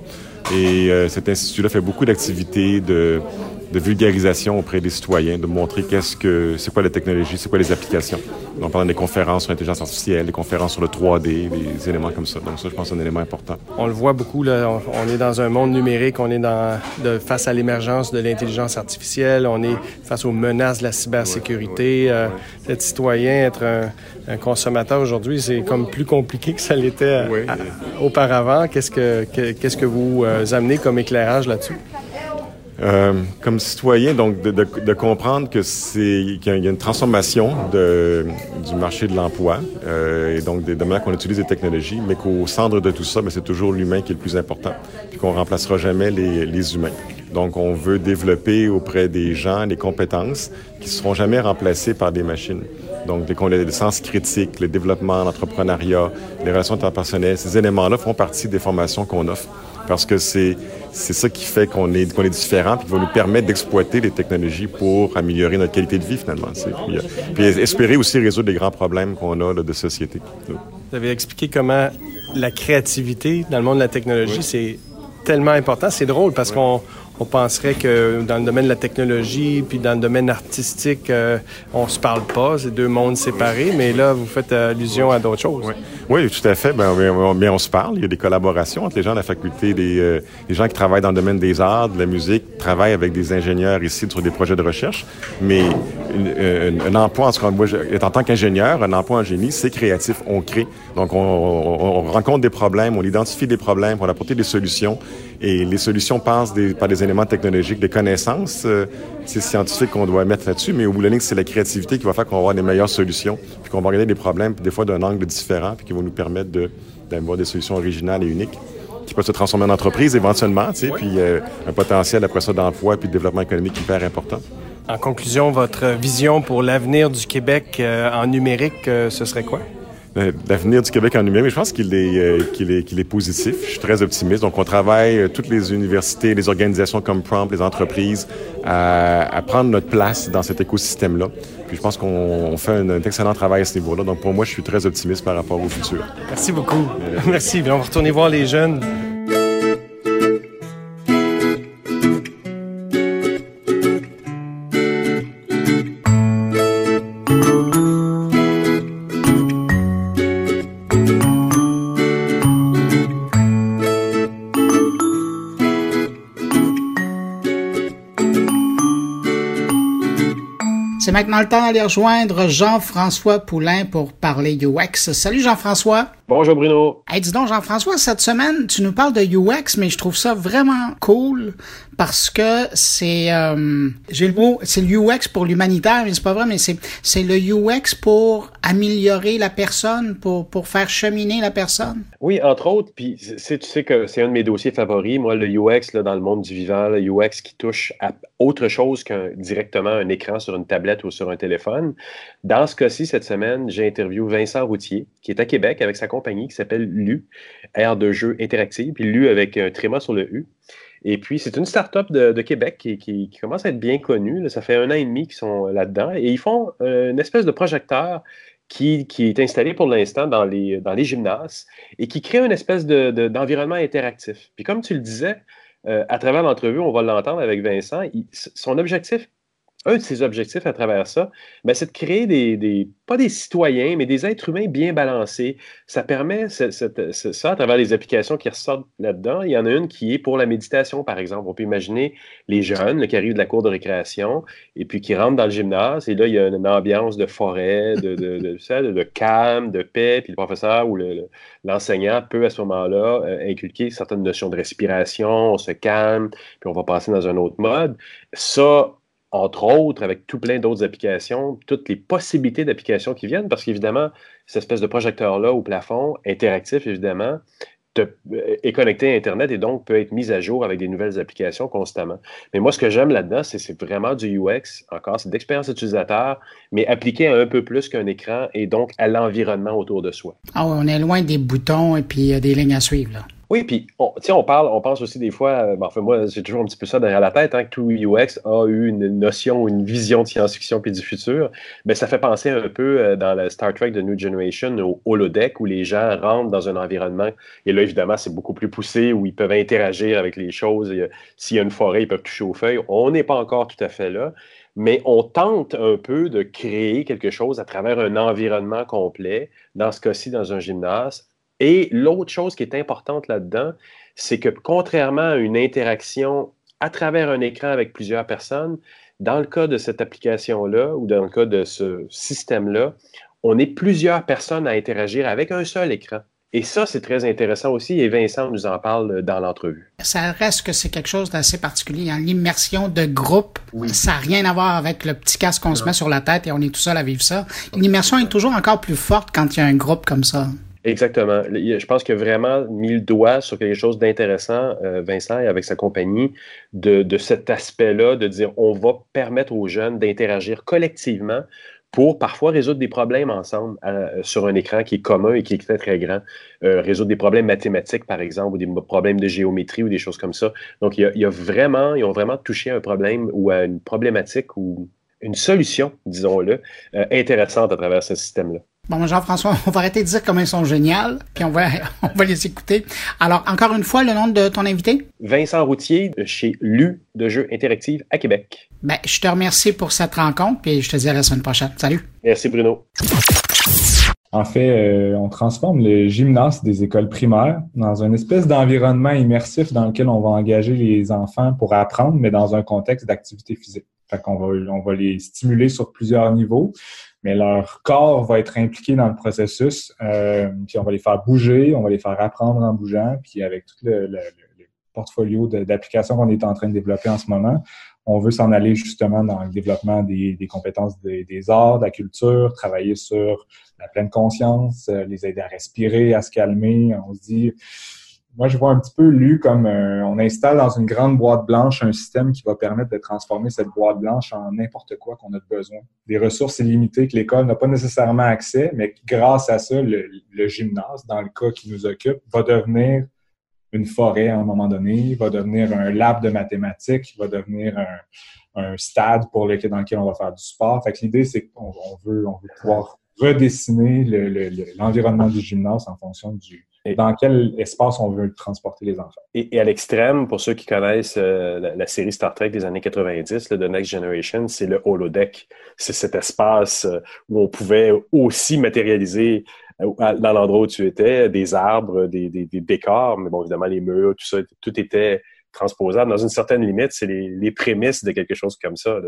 Et euh, cet institut-là fait beaucoup d'activités de de vulgarisation auprès des citoyens, de montrer qu'est-ce que c'est quoi la technologie, c'est quoi les applications. Donc pendant des conférences sur l'intelligence artificielle, des conférences sur le 3D, des éléments comme ça. Donc ça, je pense, c'est un élément important. On le voit beaucoup là, on, on est dans un monde numérique, on est dans de, face à l'émergence de l'intelligence artificielle, on est face aux menaces de la cybersécurité. Ouais, euh, ouais. Être citoyen, être un, un consommateur aujourd'hui, c'est comme plus compliqué que ça l'était ouais. auparavant. Qu'est-ce que qu'est-ce que vous euh, amenez comme éclairage là-dessus? Euh, comme citoyen, donc de, de, de comprendre que c'est qu'il y a une transformation de, du marché de l'emploi euh, et donc des domaines qu'on utilise des technologies, mais qu'au centre de tout ça, c'est toujours l'humain qui est le plus important, puis qu'on remplacera jamais les, les humains. Donc, on veut développer auprès des gens des compétences qui ne seront jamais remplacées par des machines. Donc, les sens critiques, le développement, l'entrepreneuriat, les relations interpersonnelles, ces éléments-là font partie des formations qu'on offre parce que c'est c'est ça qui fait qu'on est qu'on est différent puis qui va nous permettre d'exploiter les technologies pour améliorer notre qualité de vie finalement. Puis, euh, puis, espérer aussi résoudre les grands problèmes qu'on a là, de société. Vous avez expliqué comment la créativité dans le monde de la technologie, oui. c'est tellement important. C'est drôle parce oui. qu'on on penserait que dans le domaine de la technologie puis dans le domaine artistique, euh, on se parle pas, c'est deux mondes séparés, mais là, vous faites allusion à d'autres choses. Oui. oui, tout à fait. Bien, on se parle. Il y a des collaborations entre les gens de la faculté, des, euh, les gens qui travaillent dans le domaine des arts, de la musique, travaillent avec des ingénieurs ici sur des projets de recherche. Mais une, un, emploi, en, ce moi, en tant qu'ingénieur, un emploi en génie, c'est créatif. On crée. Donc, on, on, on rencontre des problèmes, on identifie des problèmes, on apporte des solutions. Et les solutions passent des, par des éléments technologiques, des connaissances euh, scientifiques qu'on doit mettre là-dessus, mais au bout de la ligne, c'est la créativité qui va faire qu'on va avoir des meilleures solutions, puis qu'on va regarder des problèmes, des fois d'un angle différent, puis qui vont nous permettre d'avoir de, des solutions originales et uniques qui peuvent se transformer en entreprise éventuellement, tu sais, oui. puis euh, un potentiel après ça d'emploi puis de développement économique hyper important. En conclusion, votre vision pour l'avenir du Québec euh, en numérique, euh, ce serait quoi? L'avenir du Québec en numérique, je pense qu'il est, euh, qu'il est, positif. Je suis très optimiste. Donc, on travaille, euh, toutes les universités, les organisations comme Prompt, les entreprises, à, à prendre notre place dans cet écosystème-là. Puis je pense qu'on fait un, un, excellent travail à ce niveau-là. Donc, pour moi, je suis très optimiste par rapport au futur. Merci beaucoup. Merci. Bien, on va retourner voir les jeunes. C'est maintenant le temps d'aller rejoindre Jean-François Poulain pour parler UX. Salut Jean-François. Bonjour Bruno. Hey, dis donc Jean-François, cette semaine, tu nous parles de UX, mais je trouve ça vraiment cool parce que c'est euh, j'ai le mot c'est le UX pour l'humanitaire, mais c'est pas vrai, mais c'est c'est le UX pour améliorer la personne, pour pour faire cheminer la personne. Oui, entre autres, puis tu sais que c'est un de mes dossiers favoris, moi le UX là, dans le monde du vivant, le UX qui touche à autre chose qu'un directement un écran sur une tablette ou sur un téléphone. Dans ce cas-ci, cette semaine, j'ai interviewé Vincent Routier, qui est à Québec avec sa qui s'appelle LU, aire de jeu interactive, puis LU avec un tréma sur le U. Et puis, c'est une start-up de, Québec qui, commence à être bien connue. Ça fait un an et demi qu'ils sont là-dedans. Et ils font euh, une espèce de projecteur qui, est installé pour l'instant dans les, dans les gymnases et qui crée une espèce d'environnement de, interactif. Puis comme tu le disais, euh, à travers l'entrevue, on va l'entendre avec Vincent, son objectif un de ses objectifs à travers ça, ben, c'est de créer des, pas des citoyens, mais des êtres humains bien balancés. Ça permet ça, à travers les applications qui ressortent là-dedans. Il y en a une qui est pour la méditation, par exemple. On peut imaginer les jeunes qui arrivent de la cour de récréation et puis qui rentrent dans le gymnase. Et là, il y a une ambiance de forêt, de, de, de, calme, de paix. Puis le professeur ou l'enseignant le, peut à ce moment-là euh, inculquer certaines notions de respiration, on se calme, puis on va passer dans un autre mode. Ça, entre autres, avec tout plein d'autres applications, toutes les possibilités d'applications qui viennent, parce qu'évidemment, cette espèce de projecteur-là au plafond, interactif évidemment, euh, est connecté à Internet et donc peut être mis à jour avec des nouvelles applications constamment. Mais moi, ce que j'aime là-dedans, c'est vraiment du UX, encore, c'est d'expérience utilisateur, mais appliqué à un peu plus qu'un écran et donc à l'environnement autour de soi. Ah oui, on est loin des boutons et puis euh, des lignes à suivre, là. Oui, puis on, on parle, on pense aussi des fois, euh, ben, enfin moi j'ai toujours un petit peu ça derrière la tête, hein, que tout UX a eu une notion, une vision de science-fiction puis du futur. Mais ça fait penser un peu euh, dans la Star Trek de New Generation au holodeck où les gens rentrent dans un environnement et là évidemment c'est beaucoup plus poussé où ils peuvent interagir avec les choses. S'il y a une forêt, ils peuvent toucher aux feuilles. On n'est pas encore tout à fait là mais on tente un peu de créer quelque chose à travers un environnement complet, dans ce cas-ci dans un gymnase, et l'autre chose qui est importante là-dedans, c'est que contrairement à une interaction à travers un écran avec plusieurs personnes, dans le cas de cette application-là ou dans le cas de ce système-là, on est plusieurs personnes à interagir avec un seul écran. Et ça, c'est très intéressant aussi, et Vincent nous en parle dans l'entrevue. Ça reste que c'est quelque chose d'assez particulier. Hein. L'immersion de groupe, ça n'a rien à voir avec le petit casque qu'on se met sur la tête et on est tout seul à vivre ça. L'immersion est toujours encore plus forte quand il y a un groupe comme ça. Exactement. Je pense qu'il a vraiment mis le doigt sur quelque chose d'intéressant, euh, Vincent, et avec sa compagnie, de, de cet aspect-là, de dire on va permettre aux jeunes d'interagir collectivement pour parfois résoudre des problèmes ensemble euh, sur un écran qui est commun et qui est très, très grand. Euh, résoudre des problèmes mathématiques, par exemple, ou des problèmes de géométrie ou des choses comme ça. Donc, il y a, vraiment, ils ont vraiment touché à un problème ou à une problématique ou une solution, disons-le, intéressante à travers ce système-là. Bon, Jean-François, on va arrêter de dire comment ils sont géniaux, puis on va, on va les écouter. Alors, encore une fois, le nom de ton invité? Vincent Routier, de chez LU de Jeux Interactifs à Québec. Ben, je te remercie pour cette rencontre, puis je te dis à la semaine prochaine. Salut. Merci, Bruno. En fait, euh, on transforme le gymnase des écoles primaires dans une espèce d'environnement immersif dans lequel on va engager les enfants pour apprendre, mais dans un contexte d'activité physique. Fait qu'on va, on va les stimuler sur plusieurs niveaux mais leur corps va être impliqué dans le processus. Euh, puis on va les faire bouger, on va les faire apprendre en bougeant. Puis avec tout le, portfolio d'applications qu'on est en train de développer en ce moment, on veut s'en aller justement dans le développement des, compétences des, des, arts, de la culture, travailler sur la pleine conscience, euh, les aider à respirer, à se calmer. On se dit, moi, je vois un petit peu lu comme euh, on installe dans une grande boîte blanche un système qui va permettre de transformer cette boîte blanche en n'importe quoi qu'on a besoin. Des ressources illimitées que l'école n'a pas nécessairement accès, mais grâce à ça, le, gymnase, dans le cas qui nous occupe, va devenir une forêt à un moment donné, va devenir un lab de mathématiques, va devenir un, stade pour lequel, dans lequel on va faire du sport. Fait que l'idée, c'est qu'on veut, on veut pouvoir redessiner l'environnement du gymnase en fonction du, dans quel espace on veut transporter les enfants? Et, à l'extrême, pour ceux qui connaissent euh, la, série Star Trek des années 90, le The Next Generation, c'est le holodeck. C'est cet espace euh, où on pouvait aussi matérialiser euh, dans l'endroit où tu étais des arbres, des, décors, mais bon, évidemment, les murs, tout ça, tout était transposable. Dans une certaine limite, c'est les, prémices de quelque chose comme ça.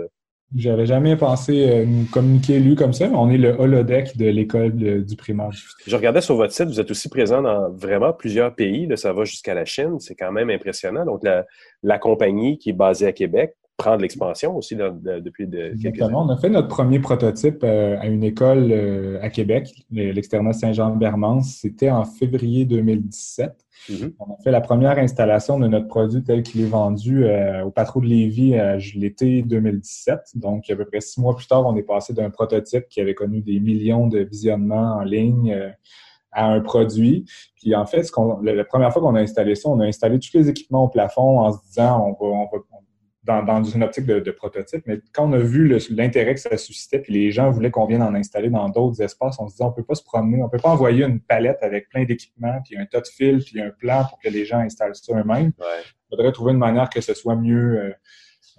J'avais jamais pensé euh, nous communiquer lui comme ça, mais on est le holodeck de l'école du primaire. Je regardais sur votre site, vous êtes aussi présent dans vraiment plusieurs pays. Là, ça va jusqu'à la Chine, c'est quand même impressionnant. Donc, la, la compagnie qui est basée à Québec prend de l'expansion aussi depuis de, quelques années. On a fait notre premier prototype euh, à une école euh, à Québec, l'externat Saint-Jean-Bermance. C'était en février 2017. Mm-hmm. On a fait la première installation de notre produit tel qu'il est vendu euh, au Patro de Lévis à l'été 2017. Donc, à peu près six mois plus tard, on est passé d'un prototype qui avait connu des millions de visionnements en ligne à un produit. Puis en fait, ce la, première fois qu'on a installé ça, on a installé tous les équipements au plafond en se disant on va, on va, dans, une optique de, prototype, mais quand on a vu l'intérêt que ça suscitait, puis les gens voulaient qu'on vienne en installer dans d'autres espaces, on se disait on peut pas se promener, on peut pas envoyer une palette avec plein d'équipements, puis un tas de fils, puis un plan pour que les gens installent ça eux-mêmes. Il faudrait trouver une manière que ce soit mieux, euh,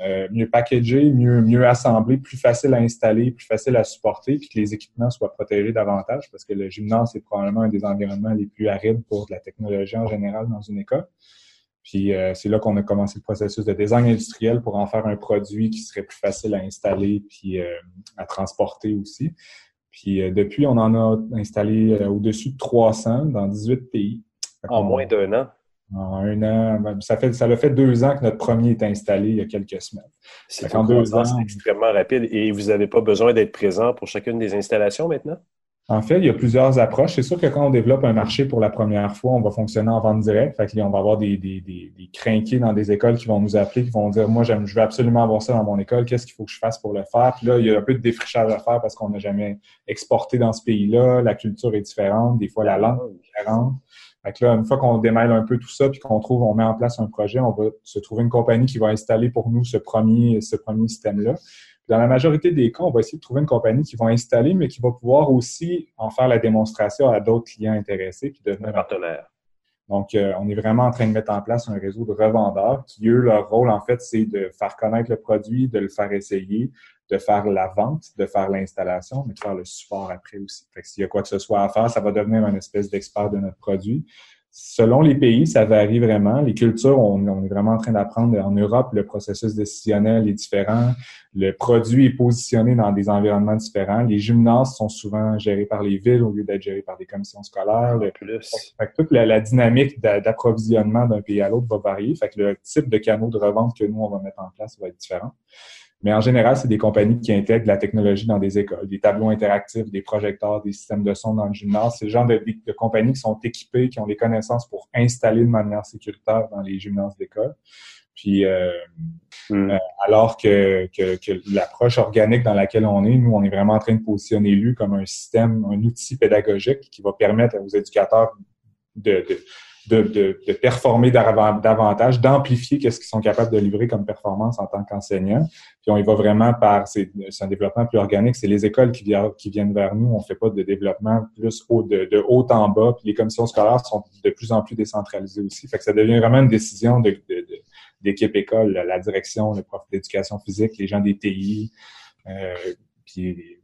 euh, mieux packagé, mieux, mieux assemblé, plus facile à installer, plus facile à supporter, puis que les équipements soient protégés davantage, parce que le gymnase, est probablement un des environnements les plus arides pour la technologie en général dans une école. Puis euh, c'est là qu'on a commencé le processus de design industriel pour en faire un produit qui serait plus facile à installer puis euh, à transporter aussi. Puis euh, depuis, on en a installé au-dessus de 300 dans 18 pays. En moins d'un an? En un an. Ben, ça fait ça fait deux ans que notre premier est installé il y a quelques semaines. C'est extrêmement rapide. Et vous n'avez pas besoin d'être présent pour chacune des installations maintenant? En fait, il y a plusieurs approches. C'est sûr que quand on développe un marché pour la première fois, on va fonctionner en vente directe. On va avoir des, des, dans des écoles qui vont nous appeler, qui vont dire Moi, je veux absolument avoir ça dans mon école, qu'est-ce qu'il faut que je fasse pour le faire? Puis là, il y a un peu de défrichage à faire parce qu'on n'a jamais exporté dans ce pays-là, la culture est différente, des fois la langue est différente. Là, une fois qu'on démêle un peu tout ça, puis qu'on trouve, on met en place un projet, on va se trouver une compagnie qui va installer pour nous ce premier, ce premier système-là. Dans la majorité des cas, on va essayer de trouver une compagnie qui va installer, mais qui va pouvoir aussi en faire la démonstration à d'autres clients intéressés puis devenir un partenaire. Donc, euh, on est vraiment en train de mettre en place un réseau de revendeurs qui, eux, leur rôle, en fait, c'est de faire connaître le produit, de le faire essayer, de faire la vente, de faire l'installation, mais de faire le support après aussi. Fait que s'il y a quoi que ce soit à faire, ça va devenir une espèce d'expert de notre produit. Selon les pays, ça varie vraiment. Les cultures, on, est vraiment en train d'apprendre. En Europe, le processus décisionnel est différent. Le produit est positionné dans des environnements différents. Les gymnases sont souvent gérés par les villes au lieu d'être gérés par des commissions scolaires. Le, plus. Fait que toute la, dynamique d'approvisionnement d'un pays à l'autre va varier. Fait que le type de canaux de revente que nous, on va mettre en place va être différent. Mais en général, c'est des compagnies qui intègrent la technologie dans des écoles, des tableaux interactifs, des projecteurs, des systèmes de son dans le gymnase. C'est le genre de, compagnies qui sont équipées, qui ont les connaissances pour installer de manière sécuritaire dans les gymnases d'école. Puis, euh, hmm. euh, alors que, que, l'approche organique dans laquelle on est, nous, on est vraiment en train de positionner l'U comme un système, un outil pédagogique qui va permettre aux éducateurs de, de de, de, de performer davantage, d'amplifier qu'est-ce qu'ils sont capables de livrer comme performance en tant qu'enseignants. Puis on y va vraiment par, c'est un développement plus organique, c'est les écoles qui, viennent, qui viennent vers nous. On fait pas de développement plus haut, de, haut en bas. Puis les commissions scolaires sont de plus en plus décentralisées aussi. Fait que ça devient vraiment une décision de, d'équipe école, la direction, le prof d'éducation physique, les gens des TI, euh, puis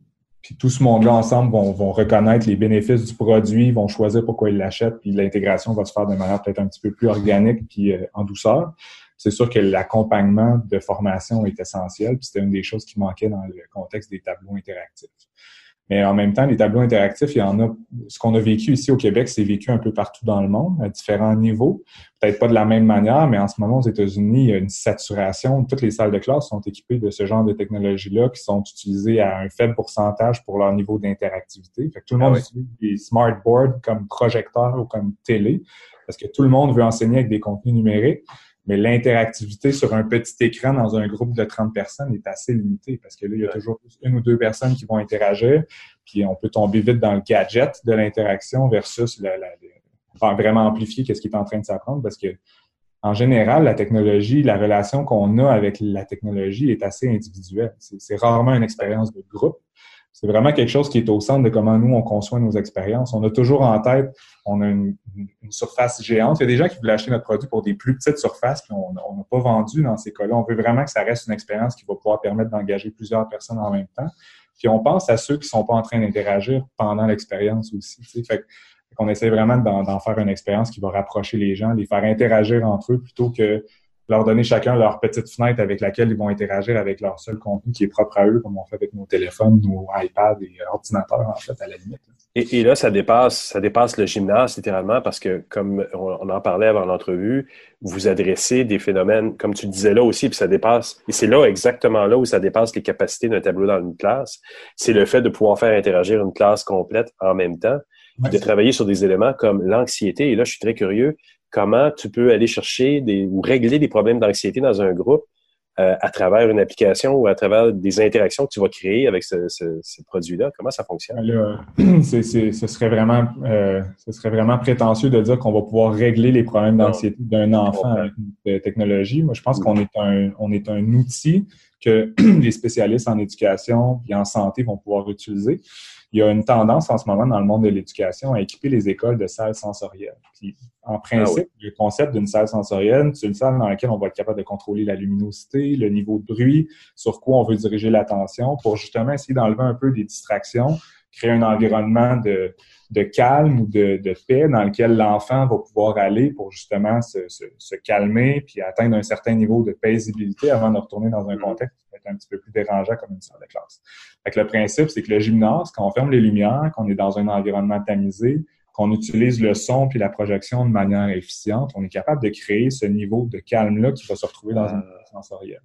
puis tout ce monde-là ensemble vont, reconnaître les bénéfices du produit, vont choisir pourquoi ils l'achètent, puis l'intégration va se faire de manière peut-être un petit peu plus organique puis euh, en douceur. C'est sûr que l'accompagnement de formation est essentiel, puis c'était une des choses qui manquait dans le contexte des tableaux interactifs. Mais en même temps, les tableaux interactifs, il y en a. Ce qu'on a vécu ici au Québec, c'est vécu un peu partout dans le monde, à différents niveaux. Peut-être pas de la même manière, mais en ce moment, aux États-Unis, il y a une saturation. Toutes les salles de classe sont équipées de ce genre de technologies-là qui sont utilisées à un faible pourcentage pour leur niveau d'interactivité. Fait que tout le monde ah utilise des smartboards comme projecteur ou comme télé, parce que tout le monde veut enseigner avec des contenus numériques. Mais l'interactivité sur un petit écran dans un groupe de 30 personnes est assez limitée parce que là, il y a toujours une ou deux personnes qui vont interagir, puis on peut tomber vite dans le gadget de l'interaction versus la, enfin, vraiment amplifier qu'est-ce qui est en train de s'apprendre parce que en général, la technologie, la relation qu'on a avec la technologie est assez individuelle. C'est rarement une expérience de groupe c'est vraiment quelque chose qui est au centre de comment nous, on conçoit nos expériences. On a toujours en tête, on a une, surface géante. Il y a des gens qui voulaient acheter notre produit pour des plus petites surfaces, puis on n'a pas vendu dans ces cas-là. On veut vraiment que ça reste une expérience qui va pouvoir permettre d'engager plusieurs personnes en même temps. Puis on pense à ceux qui ne sont pas en train d'interagir pendant l'expérience aussi. Fait qu'on essaie vraiment d'en faire une expérience qui va rapprocher les gens, les faire interagir entre eux plutôt que leur donner chacun leur petite fenêtre avec laquelle ils vont interagir avec leur seul contenu qui est propre à eux, comme on fait avec nos téléphones, nos iPads et ordinateurs, en fait, à la limite. Et, là, ça dépasse, ça dépasse le gymnase, littéralement, parce que, comme on, en parlait avant l'entrevue, vous adressez des phénomènes, comme tu disais là aussi, puis ça dépasse, et c'est là, exactement là où ça dépasse les capacités d'un tableau dans une classe, c'est le fait de pouvoir faire interagir une classe complète en même temps, de travailler sur des éléments comme l'anxiété. Et là, je suis très curieux, comment tu peux aller chercher des, ou régler des problèmes d'anxiété dans un groupe euh, à travers une application ou à travers des interactions que tu vas créer avec ce, produit-là? Comment ça fonctionne? ce, serait vraiment, euh, ce serait vraiment prétentieux de dire qu'on va pouvoir régler les problèmes d'anxiété d'un enfant avec une technologie. Moi, je pense qu'on est un, on est un outil que les spécialistes en éducation et en santé vont pouvoir utiliser il y a une tendance en ce moment dans le monde de l'éducation à équiper les écoles de salles sensorielles. Puis, en ah principe, le concept d'une salle sensorielle, c'est une salle dans laquelle on va être capable de contrôler la luminosité, le niveau de bruit, sur quoi on veut diriger l'attention pour justement essayer d'enlever un peu des distractions, créer un environnement de, de calme ou de, de, paix dans lequel l'enfant va pouvoir aller pour justement se, se, se, calmer puis atteindre un certain niveau de paisibilité avant de retourner dans un mm-hmm. contexte qui va être un petit peu plus dérangeant comme une salle de classe. Fait que le principe, c'est que le gymnase, quand on ferme les lumières, qu'on est dans un environnement tamisé, qu'on utilise le son puis la projection de manière efficiente, on est capable de créer ce niveau de calme-là qui va se retrouver dans une salle sensorielle.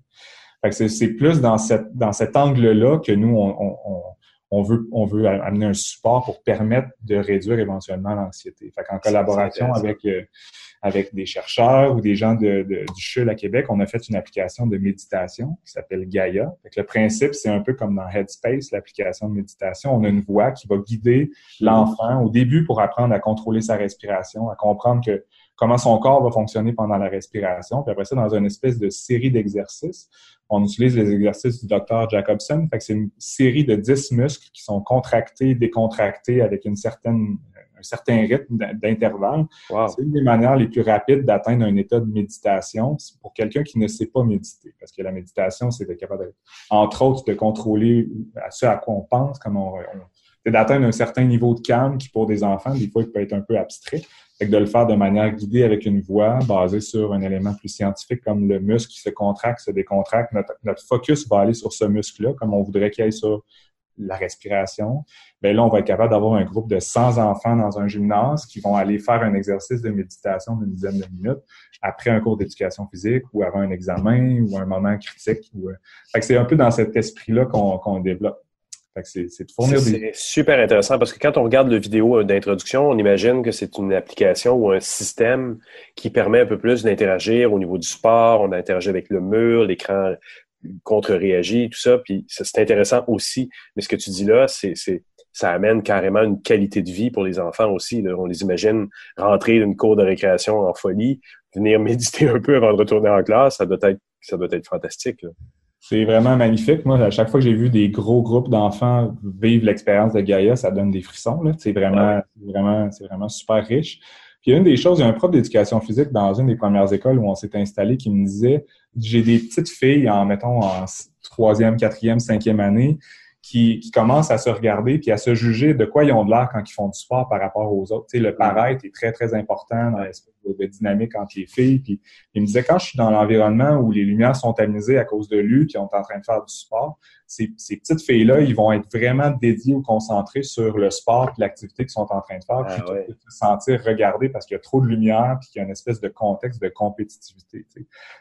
Fait que c'est plus dans, cette, dans cet angle-là que nous, on, on on veut, on veut amener un support pour permettre de réduire éventuellement l'anxiété. Fait qu'en collaboration avec, euh, avec des chercheurs ou des gens de, du CHUL à Québec, on a fait une application de méditation qui s'appelle Gaia. Fait que le principe, c'est un peu comme dans Headspace, l'application de méditation. On a une voix qui va guider l'enfant au début pour apprendre à contrôler sa respiration, à comprendre que comment son corps va fonctionner pendant la respiration. Puis après ça, dans une espèce de série d'exercices, on utilise les exercices du docteur Jacobson. Fait que c'est une série de 10 muscles qui sont contractés, décontractés avec une certaine, un certain rythme d'intervalle. C'est une des manières les plus rapides d'atteindre un état de méditation pour quelqu'un qui ne sait pas méditer. Parce que la méditation, c'est d'être capable, entre autres, de contrôler à ce à quoi on pense, comme on, c'est d'atteindre un certain niveau de calme qui, pour des enfants, des fois, peut être un peu abstrait Fait que de le faire de manière guidée avec une voix basée sur un élément plus scientifique comme le muscle qui se contracte, se décontracte. Notre, notre focus va aller sur ce muscle-là, comme on voudrait qu'il aille sur la respiration. Bien là, on va être capable d'avoir un groupe de 100 enfants dans un gymnase qui vont aller faire un exercice de méditation d'une dizaine de minutes après un cours d'éducation physique ou avant un examen ou un moment critique. Ou, euh, Fait que c'est un peu dans cet esprit-là qu'on développe. C'est de fournir des... C'est super intéressant parce que quand on regarde le vidéo euh, d'introduction, on imagine que c'est une application ou un système qui permet un peu plus d'interagir au niveau du sport. On interagit avec le mur, l'écran contre-réagit, tout ça. Puis c'est intéressant aussi. Mais ce que tu dis là, c'est ça amène carrément une qualité de vie pour les enfants aussi. On les imagine rentrer d'une cour de récréation en folie, venir méditer un peu avant de retourner en classe. Ça doit être, ça doit être fantastique. C'est vraiment magnifique. Moi, à chaque fois que j'ai vu des gros groupes d'enfants vivre l'expérience de Gaïa, ça donne des frissons. C'est vraiment, vraiment, c'est vraiment super riche. Puis il y a une des choses, il y a un prof d'éducation physique dans une des premières écoles où on s'est installé qui me disait j'ai des petites filles en, mettons, en troisième, quatrième, cinquième année qui, qui, commencent à se regarder puis à se juger de quoi ils ont de l'air quand ils font du sport par rapport aux autres. Tu sais, le paraître est très, très important dans l'espèce de, dynamique entre les filles. Puis il me disait, quand je suis dans l'environnement où les lumières sont amusées à cause de lui, qui sont en train de faire du sport, ces, ces petites filles-là, ils vont être vraiment dédiées ou concentrées sur le sport et l'activité qu'ils sont en train de faire, ah, plutôt que de se sentir regardées parce qu'il y a trop de lumière puis qu'il y a une espèce de contexte de compétitivité.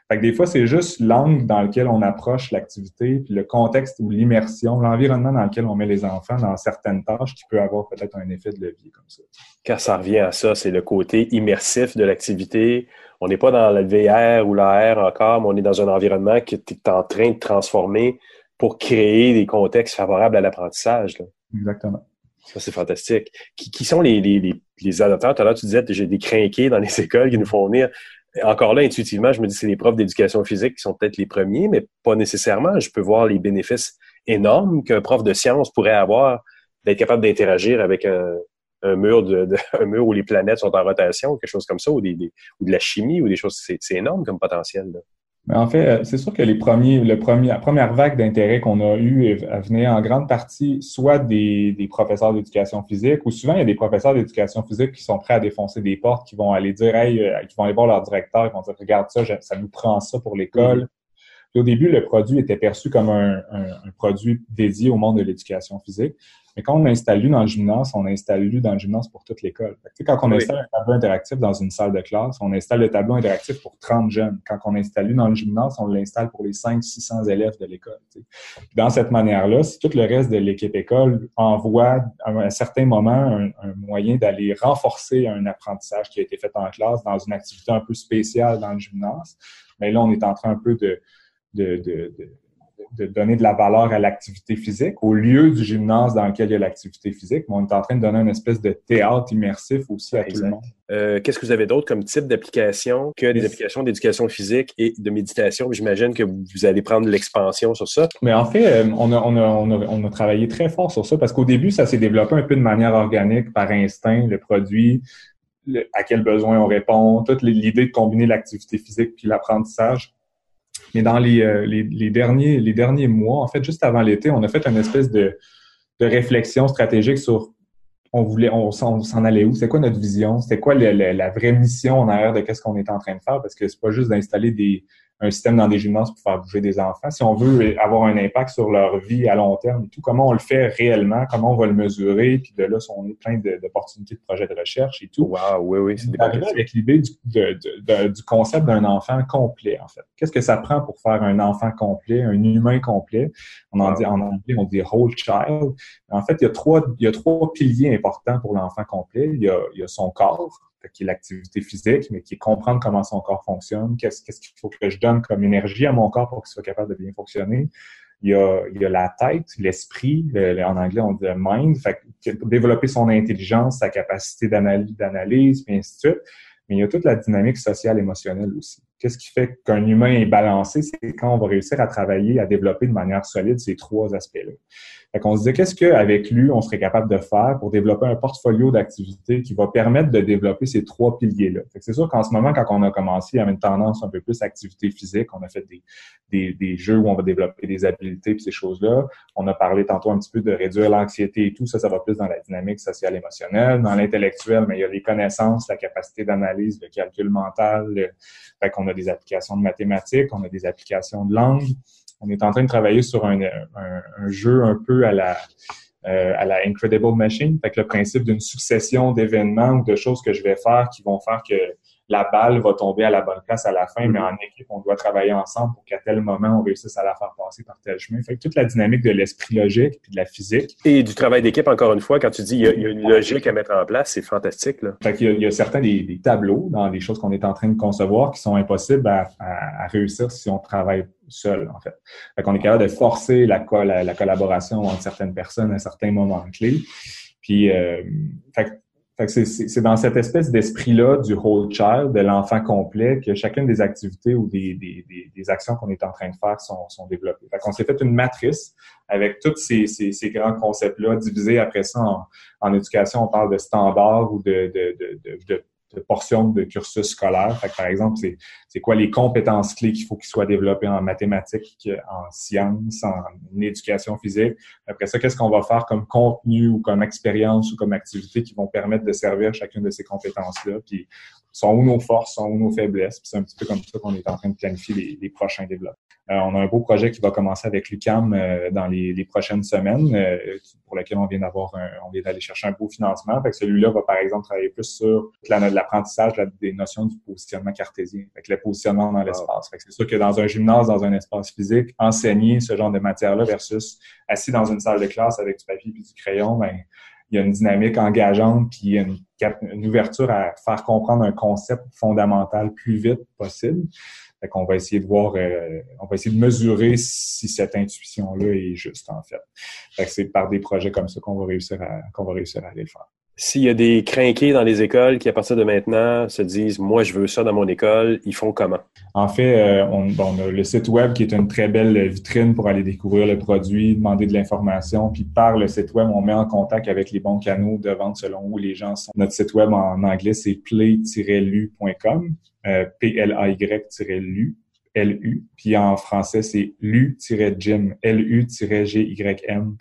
Fait que des fois, c'est juste l'angle dans lequel on approche l'activité, puis le contexte ou l'immersion, l'environnement dans lequel on met les enfants dans certaines tâches qui peut avoir peut-être un effet de levier comme ça. Quand ça revient à ça, c'est le côté immersif de l'activité. On n'est pas dans le VR ou l'AR encore, mais on est dans un environnement qui est en train de transformer pour créer des contextes favorables à l'apprentissage. Exactement. Ça, c'est fantastique. Qui, sont les, les, les, adaptateurs? Tout à l'heure, tu disais, j'ai des crinqués dans les écoles qui nous font venir. Encore là, intuitivement, je me dis, c'est les profs d'éducation physique qui sont peut-être les premiers, mais pas nécessairement. Je peux voir les bénéfices énormes qu'un prof de sciences pourrait avoir d'être capable d'interagir avec un, mur de, un mur où les planètes sont en rotation, quelque chose comme ça, ou, des, ou de la chimie, ou des choses. C'est énorme comme potentiel. Là. Mais en fait, euh, c'est sûr que les premiers, le premier, la première vague d'intérêt qu'on a eue venait en grande partie soit des, des professeurs d'éducation physique, ou souvent il y a des professeurs d'éducation physique qui sont prêts à défoncer des portes, qui vont aller dire, hey, euh, qui vont aller voir leur directeur, ils vont dire, regarde ça, ça nous prend ça pour l'école. Puis au début, le produit était perçu comme un, un produit dédié au monde de l'éducation physique. Mais quand on installe lui dans le gymnase, on installe lui dans le gymnase pour toute l'école. Quand on installe un tableau interactif dans une salle de classe, on installe le tableau interactif pour 30 jeunes. Quand on installe lui dans le gymnase, on l'installe pour les 500-600 élèves de l'école. Dans cette manière-là, si tout le reste de l'équipe école envoie à un certain moment un, moyen d'aller renforcer un apprentissage qui a été fait en classe dans une activité un peu spéciale dans le gymnase, mais là, on est en train un peu de, de, de, de de donner de la valeur à l'activité physique au lieu du gymnase dans lequel il y a l'activité physique, mais on est en train de donner une espèce de théâtre immersif aussi à tout le monde. Euh, qu'est-ce que vous avez d'autre comme type d'application que des applications d'éducation physique et de méditation? J'imagine que vous allez prendre l'expansion sur ça. Mais en fait, euh, on a, on, a, on, a, on a travaillé très fort sur ça parce qu'au début, ça s'est développé un peu de manière organique, par instinct, le produit, à quel besoin on répond, toute l'idée de combiner l'activité physique puis l'apprentissage mais dans les, euh, les, derniers, les derniers mois, en fait, juste avant l'été, on a fait une espèce de, de réflexion stratégique sur on voulait, on, s'en allait où, c'est quoi notre vision, c'était quoi la, la, vraie mission en arrière de qu'est-ce qu'on est en train de faire, parce que c'est pas juste d'installer des, un système dans des gymnases pour faire bouger des enfants. Si on veut avoir un impact sur leur vie à long terme et tout, comment on le fait réellement, comment on va le mesurer, puis de là, on est plein d'opportunités de, projets de recherche et tout. Wow, oui, oui, c'est avec l'idée du, du, concept d'un enfant complet, en fait. Qu'est-ce que ça prend pour faire un enfant complet, un humain complet? On en dit, en anglais, on dit whole child. En fait, il y a trois, il y a trois piliers importants pour l'enfant complet. Il y, a, il y a son corps, qui est l'activité physique, mais qui est comprendre comment son corps fonctionne, qu'est-ce qu'il faut que je donne comme énergie à mon corps pour qu'il soit capable de bien fonctionner. Il y a, il y a la tête, l'esprit, en anglais on dit mind, fait développer son intelligence, sa capacité d'analyse, et ainsi de suite. Mais il y a toute la dynamique sociale émotionnelle aussi. Qu'est-ce qui fait qu'un humain est balancé, c'est quand on va réussir à travailler, à développer de manière solide ces trois aspects-là. Fait qu'on se disait, qu'est-ce qu'avec lui, on serait capable de faire pour développer un portfolio d'activités qui va permettre de développer ces trois piliers-là? c'est sûr qu'en ce moment, quand on a commencé, il y avait une tendance un peu plus activité physique. On a fait des, des, des jeux où on va développer des habiletés et ces choses-là. On a parlé tantôt un petit peu de réduire l'anxiété et tout. Ça, ça va plus dans la dynamique sociale émotionnelle. Dans l'intellectuel, mais il y a les connaissances, la capacité d'analyse, le calcul mental. Fait qu'on a des applications de mathématiques, on a des applications de langue on est en train de travailler sur un, jeu un peu à la, euh, à la Incredible Machine. Que le principe d'une succession d'événements ou de choses que je vais faire qui vont faire que la balle va tomber à la bonne place à la fin, mais en équipe, on doit travailler ensemble pour qu'à tel moment, on réussisse à la faire passer par tel chemin. Fait que toute la dynamique de l'esprit logique puis de la physique. Et du travail d'équipe, encore une fois, quand tu dis il y a, une logique à mettre en place, c'est fantastique. Là. Fait qu'il y a, il y a certains des, tableaux dans les choses qu'on est en train de concevoir qui sont impossibles à, réussir si on travaille seul, en fait. Fait qu'on est capable de forcer la, la, collaboration entre certaines personnes à certains moments clés. Puis, euh, fait c'est dans cette espèce d'esprit-là du whole child, de l'enfant complet, que chacune des activités ou des, actions qu'on est en train de faire sont, sont développées. Fait qu'on s'est fait une matrice avec tous ces, ces, ces grands concepts-là, divisés après ça en, en, éducation, on parle de standards ou de, de, de, de de portions de cursus scolaire. par exemple, c'est quoi les compétences clés qu'il faut qu'ils soient développées en mathématiques, en sciences, en éducation physique? Après ça, qu'est-ce qu'on va faire comme contenu ou comme expérience ou comme activité qui vont permettre de servir chacune de ces compétences-là? Puis sont où nos forces, sont où nos faiblesses. c'est un petit peu comme ça qu'on est en train de planifier les, prochains développements. Euh, on a un beau projet qui va commencer avec l'UCAM euh, dans les, prochaines semaines, euh, pour lequel on vient d'avoir on vient d'aller chercher un beau financement. Fait que celui-là va, par exemple, travailler plus sur l'apprentissage des notions du positionnement cartésien, avec le positionnement dans l'espace. c'est sûr que dans un gymnase, dans un espace physique, enseigner ce genre de matière-là versus assis dans une salle de classe avec du papier et du crayon, ben, il y a une dynamique engageante, puis une, une ouverture à faire comprendre un concept fondamental plus vite possible. Fait qu'on va essayer de voir, euh, on va essayer de mesurer si cette intuition-là est juste, en fait. Fait que c'est par des projets comme ça qu'on va réussir à, qu'on va réussir à aller le faire. S'il y a des crinqués dans les écoles qui, à partir de maintenant, se disent Moi, je veux ça dans mon école, ils font comment? En fait, euh, on, a le site Web qui est une très belle vitrine pour aller découvrir le produit, demander de l'information. Puis par le site Web, on met en contact avec les bons canaux de vente selon où les gens sont. Notre site Web en anglais, c'est play-lu.com, euh, P-L-A-Y-lu. LU, puis en français, c'est lu-gym, lu-gym.com.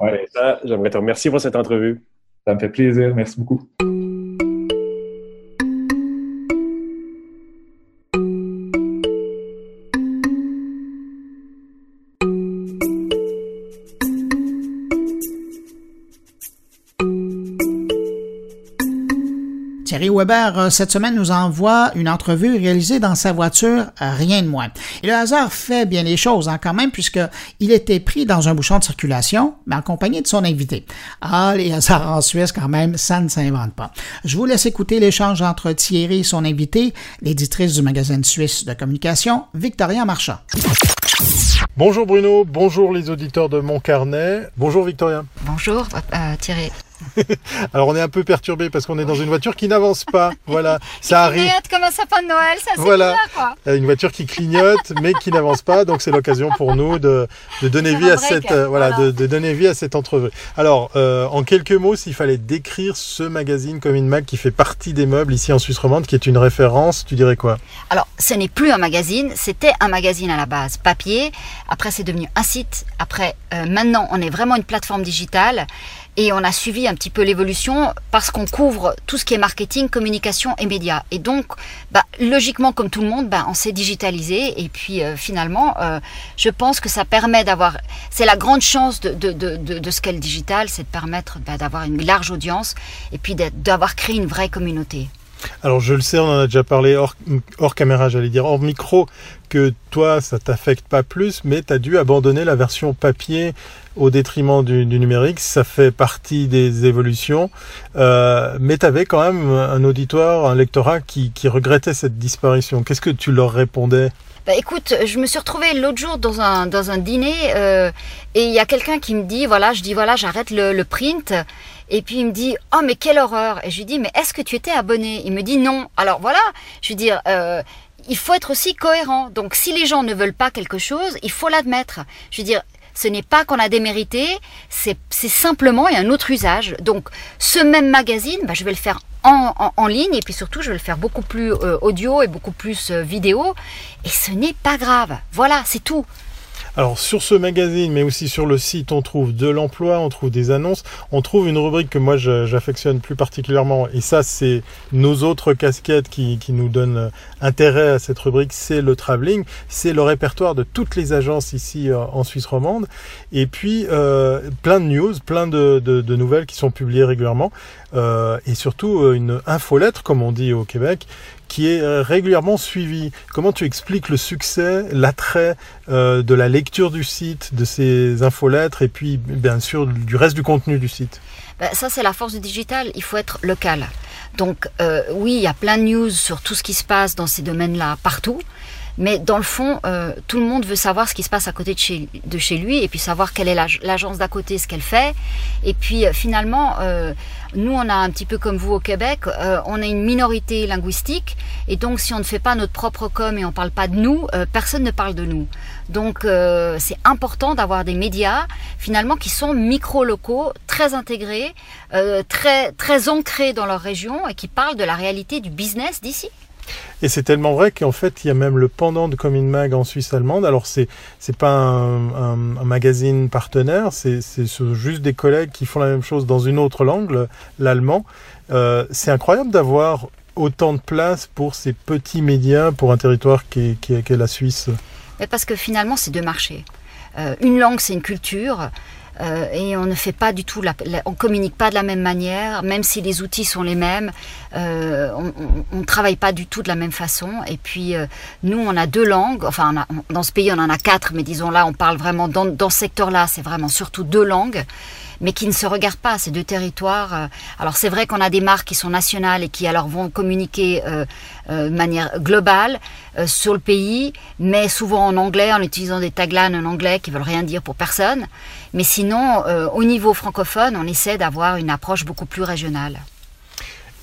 Ouais. J'aimerais te remercier pour cette entrevue. Ça me fait plaisir. Merci beaucoup. Weber, euh, cette semaine, nous envoie une entrevue réalisée dans sa voiture, euh, rien de moins. Et le hasard fait bien les choses, hein, quand même, puisqu'il était pris dans un bouchon de circulation, mais en compagnie de son invité. Ah, les hasards en Suisse, quand même, ça ne s'invente pas. Je vous laisse écouter l'échange entre Thierry et son invité, l'éditrice du magazine suisse de communication, Victoria Marchand. Bonjour Bruno, bonjour les auditeurs de Mon Carnet, bonjour Victoria. Bonjour euh, Thierry. Alors on est un peu perturbé parce qu'on est dans une voiture qui n'avance pas. Voilà, ça arrive. Clignote comme un sapin de Noël, ça voilà. quoi. Une voiture qui clignote mais qui n'avance pas, donc c'est l'occasion pour nous de, donner vie à cette euh, voilà, De, donner vie à cette entrevue. Alors euh, en quelques mots, s'il fallait décrire ce magazine comme une mag qui fait partie des meubles ici en Suisse romande, qui est une référence, tu dirais quoi? Alors ce n'est plus un magazine, c'était un magazine à la base papier. Après c'est devenu un site. Après euh, maintenant on est vraiment une plateforme digitale. Et on a suivi un petit peu l'évolution parce qu'on couvre tout ce qui est marketing, communication et médias. Et donc, bah, logiquement, comme tout le monde, bah, on s'est digitalisé. Et puis, euh, finalement, euh, je pense que ça permet d'avoir... C'est la grande chance de, de, de, de ce qu'est le digital, c'est de permettre bah, d'avoir une large audience et puis d'avoir créé une vraie communauté. Alors je le sais, on en a déjà parlé hors, hors caméra, j'allais dire, hors micro, que toi, ça t'affecte pas plus, mais tu as dû abandonner la version papier au détriment du, numérique. Ça fait partie des évolutions. Euh, mais tu avais quand même un auditoire, un lectorat qui, qui regrettait cette disparition. Qu'est-ce que tu leur répondais? Bah écoute, je me suis retrouvée l'autre jour dans un, dans un dîner euh, et il y a quelqu'un qui me dit, voilà, je dis, voilà, j'arrête le, print. Et puis il me dit, oh mais quelle horreur. Et je lui dis, mais est-ce que tu étais abonné? Il me dit non. Alors voilà, je veux dire, euh, il faut être aussi cohérent. Donc si les gens ne veulent pas quelque chose, il faut l'admettre. Je veux dire, ce n'est pas qu'on a démérité, c'est simplement un autre usage. Donc ce même magazine, bah, je vais le faire en, ligne et puis surtout je vais le faire beaucoup plus euh, audio et beaucoup plus euh, vidéo et ce n'est pas grave. Voilà, c'est tout. Alors sur ce magazine, mais aussi sur le site, on trouve de l'emploi, on trouve des annonces, on trouve une rubrique que moi j'affectionne plus particulièrement, et ça c'est nos autres casquettes qui, nous donnent intérêt à cette rubrique, c'est le travelling, c'est le répertoire de toutes les agences ici euh, en Suisse romande, et puis euh, plein de news, plein de, nouvelles qui sont publiées régulièrement, euh, et surtout euh, une infolettre, comme on dit au Québec, qui est euh, régulièrement suivi. Comment tu expliques le succès, l'attrait euh, de la lecture du site, de ces infolettres et puis bien sûr du reste du contenu du site? Ben, Ça c'est la force du digital, il faut être local. Donc euh, oui, il y a plein de news sur tout ce qui se passe dans ces domaines-là partout. Mais dans le fond, tout le monde veut savoir ce qui se passe à côté de chez, lui et puis savoir quelle est l'agence d'à côté, ce qu'elle fait. Et puis finalement, nous, on a un petit peu comme vous au Québec, on a une minorité linguistique et donc si on ne fait pas notre propre com et on parle pas de nous, personne ne parle de nous. Donc c'est important d'avoir des médias finalement qui sont micro-locaux, très intégrés, très, très ancrés dans leur région et qui parlent de la réalité du business d'ici. Et c'est tellement vrai qu'en fait, il y a même le pendant de Comin Mag en Suisse allemande. Alors, c'est c'est pas un, magazine partenaire, c'est juste des collègues qui font la même chose dans une autre langue, l'allemand. Euh, c'est incroyable d'avoir autant de place pour ces petits médias pour un territoire qui est la Suisse. Mais parce que finalement, c'est deux marchés. Euh, une langue, c'est une culture. Euh, et on ne fait pas du tout, la, on communique pas de la même manière, même si les outils sont les mêmes, euh, on ne travaille pas du tout de la même façon. Et puis euh, nous, on a deux langues, enfin dans ce pays on en a quatre, mais disons là, on parle vraiment dans, dans ce secteur-là, c'est vraiment surtout deux langues mais qui ne se regardent pas, ces deux territoires. Euh. Alors c'est vrai qu'on a des marques qui sont nationales et qui alors vont communiquer euh, euh, de manière globale sur le pays, mais souvent en anglais, en utilisant des taglines en anglais qui veulent rien dire pour personne. Mais sinon, au niveau francophone, on essaie d'avoir une approche beaucoup plus régionale.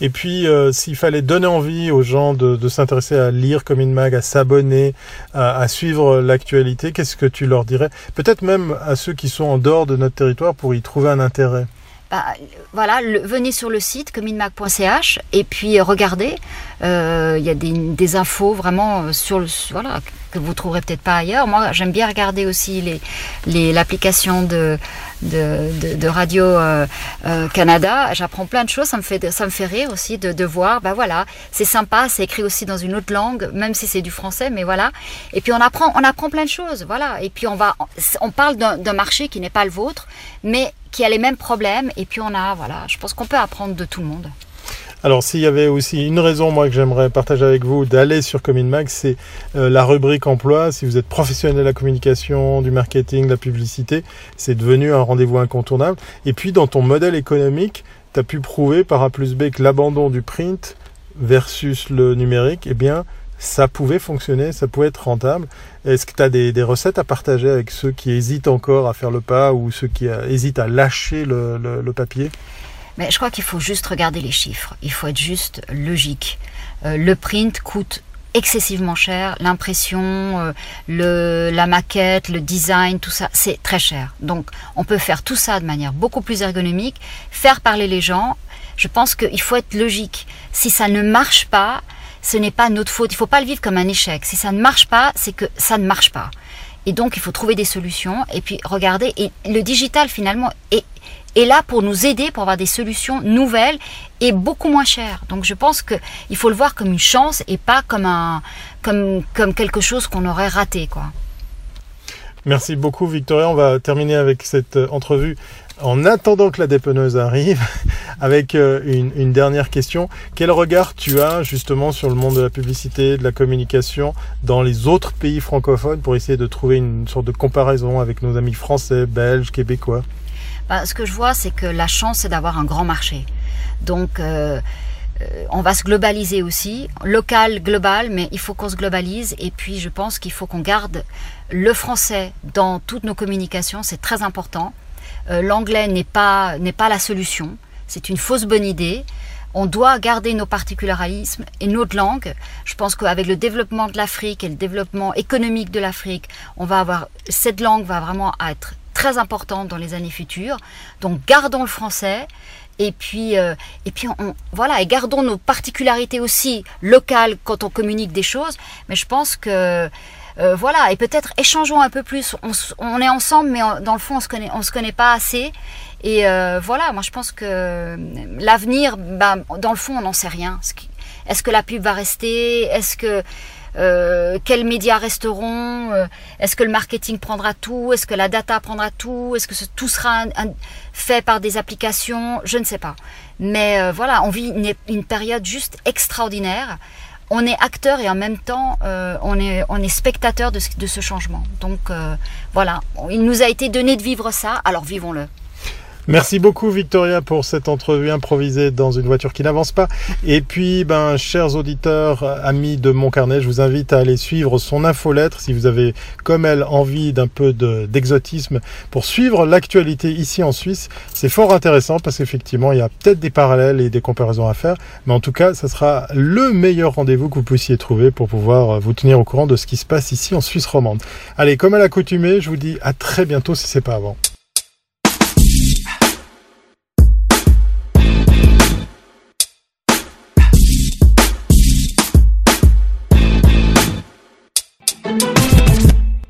Et puis, euh, s'il fallait donner envie aux gens de, s'intéresser à lire comme une mag, à s'abonner, à, à, suivre l'actualité, qu'est-ce que tu leur dirais? Peut-être même à ceux qui sont en dehors de notre territoire pour y trouver un intérêt. Bah, voilà, venez sur le site cominmag.ch et puis euh, regardez. Euh, il y a des, infos vraiment euh, sur le voilà que vous trouverez peut-être pas ailleurs. Moi, j'aime bien regarder aussi l'application de, Radio Canada. J'apprends plein de choses. Ça me fait ça me fait rire aussi de, de voir. Bah voilà, c'est sympa. C'est écrit aussi dans une autre langue, même si c'est du français, mais voilà. Et puis on apprend on apprend plein de choses. Voilà. Et puis on va on parle d'un marché qui n'est pas le vôtre, mais qui a les mêmes problèmes. Et puis on a voilà. Je pense qu'on peut apprendre de tout le monde. Alors s'il y avait aussi une raison moi que j'aimerais partager avec vous d'aller sur CommunMag, c'est euh, la rubrique emploi. Si vous êtes professionnel de la communication, du marketing, de la publicité, c'est devenu un rendez-vous incontournable. Et puis dans ton modèle économique, tu as pu prouver par A plus B que l'abandon du print versus le numérique, eh bien ça pouvait fonctionner, ça pouvait être rentable. Est-ce que tu as des, recettes à partager avec ceux qui hésitent encore à faire le pas ou ceux qui euh, hésitent à lâcher le, papier? Mais je crois qu'il faut juste regarder les chiffres. Il faut être juste logique. Euh, le print coûte excessivement cher, l'impression, euh, la maquette, le design, tout ça, c'est très cher. Donc on peut faire tout ça de manière beaucoup plus ergonomique, faire parler les gens. Je pense qu'il faut être logique. Si ça ne marche pas, ce n'est pas notre faute. Il ne faut pas le vivre comme un échec. Si ça ne marche pas, c'est que ça ne marche pas. Et donc il faut trouver des solutions et puis regarder. Et le digital finalement est est là pour nous aider, pour avoir des solutions nouvelles et beaucoup moins chères. Donc je pense qu'il faut le voir comme une chance et pas comme, un, comme, comme quelque chose qu'on aurait raté. Quoi. Merci beaucoup Victoria. On va terminer avec cette euh, entrevue en attendant que la dépeneuse arrive, avec euh, une, une, dernière question. Quel regard tu as justement sur le monde de la publicité, de la communication dans les autres pays francophones pour essayer de trouver une sorte de comparaison avec nos amis français, belges, québécois? Bah, ce que je vois, c'est que la chance, c'est d'avoir un grand marché. Donc, euh, euh, on va se globaliser aussi, local, global, mais il faut qu'on se globalise. Et puis, je pense qu'il faut qu'on garde le français dans toutes nos communications. C'est très important. Euh, L'anglais n'est pas n'est pas la solution. C'est une fausse bonne idée. on doit garder nos particularismes et notre langue. Je pense qu'avec le développement de l'Afrique et le développement économique de l'Afrique, on va avoir cette langue va vraiment être très importante dans les années futures. Donc gardons le français. Et puis, euh, et puis on, voilà, et gardons nos particularités aussi locales quand on communique des choses. Mais je pense que euh, voilà, et peut-être échangeons un peu plus. On, est ensemble, mais dans le fond, on se connaît, on se connaît pas assez. Et euh, voilà, moi je pense que l'avenir, bah, dans le fond, on n'en sait rien. Est-ce que la pub va rester? Est-ce que euh, quels médias resteront? Euh, Est-ce que le marketing prendra tout? Est-ce que la data prendra tout? Est-ce que tout sera fait par des applications? Je ne sais pas. Mais euh, voilà, on vit une, période juste extraordinaire. On est acteur et en même temps, on, est, on spectateur de de ce changement. Donc voilà, il nous a été donné de vivre ça, alors vivons-le. Merci beaucoup Victoria pour cette entrevue improvisée dans une voiture qui n'avance pas. Et puis, ben, chers auditeurs, amis de mon carnet, je vous invite à aller suivre son infolettre si vous avez, comme elle, envie d'un peu d'exotisme pour suivre l'actualité ici en Suisse. C'est fort intéressant parce qu'effectivement, il y a peut-être des parallèles et des comparaisons à faire. Mais en tout cas, ça sera le meilleur rendez-vous que vous puissiez trouver pour pouvoir vous tenir au courant de ce qui se passe ici en Suisse romande. Allez, comme à l'accoutumée, je vous dis à très bientôt si c'est pas avant.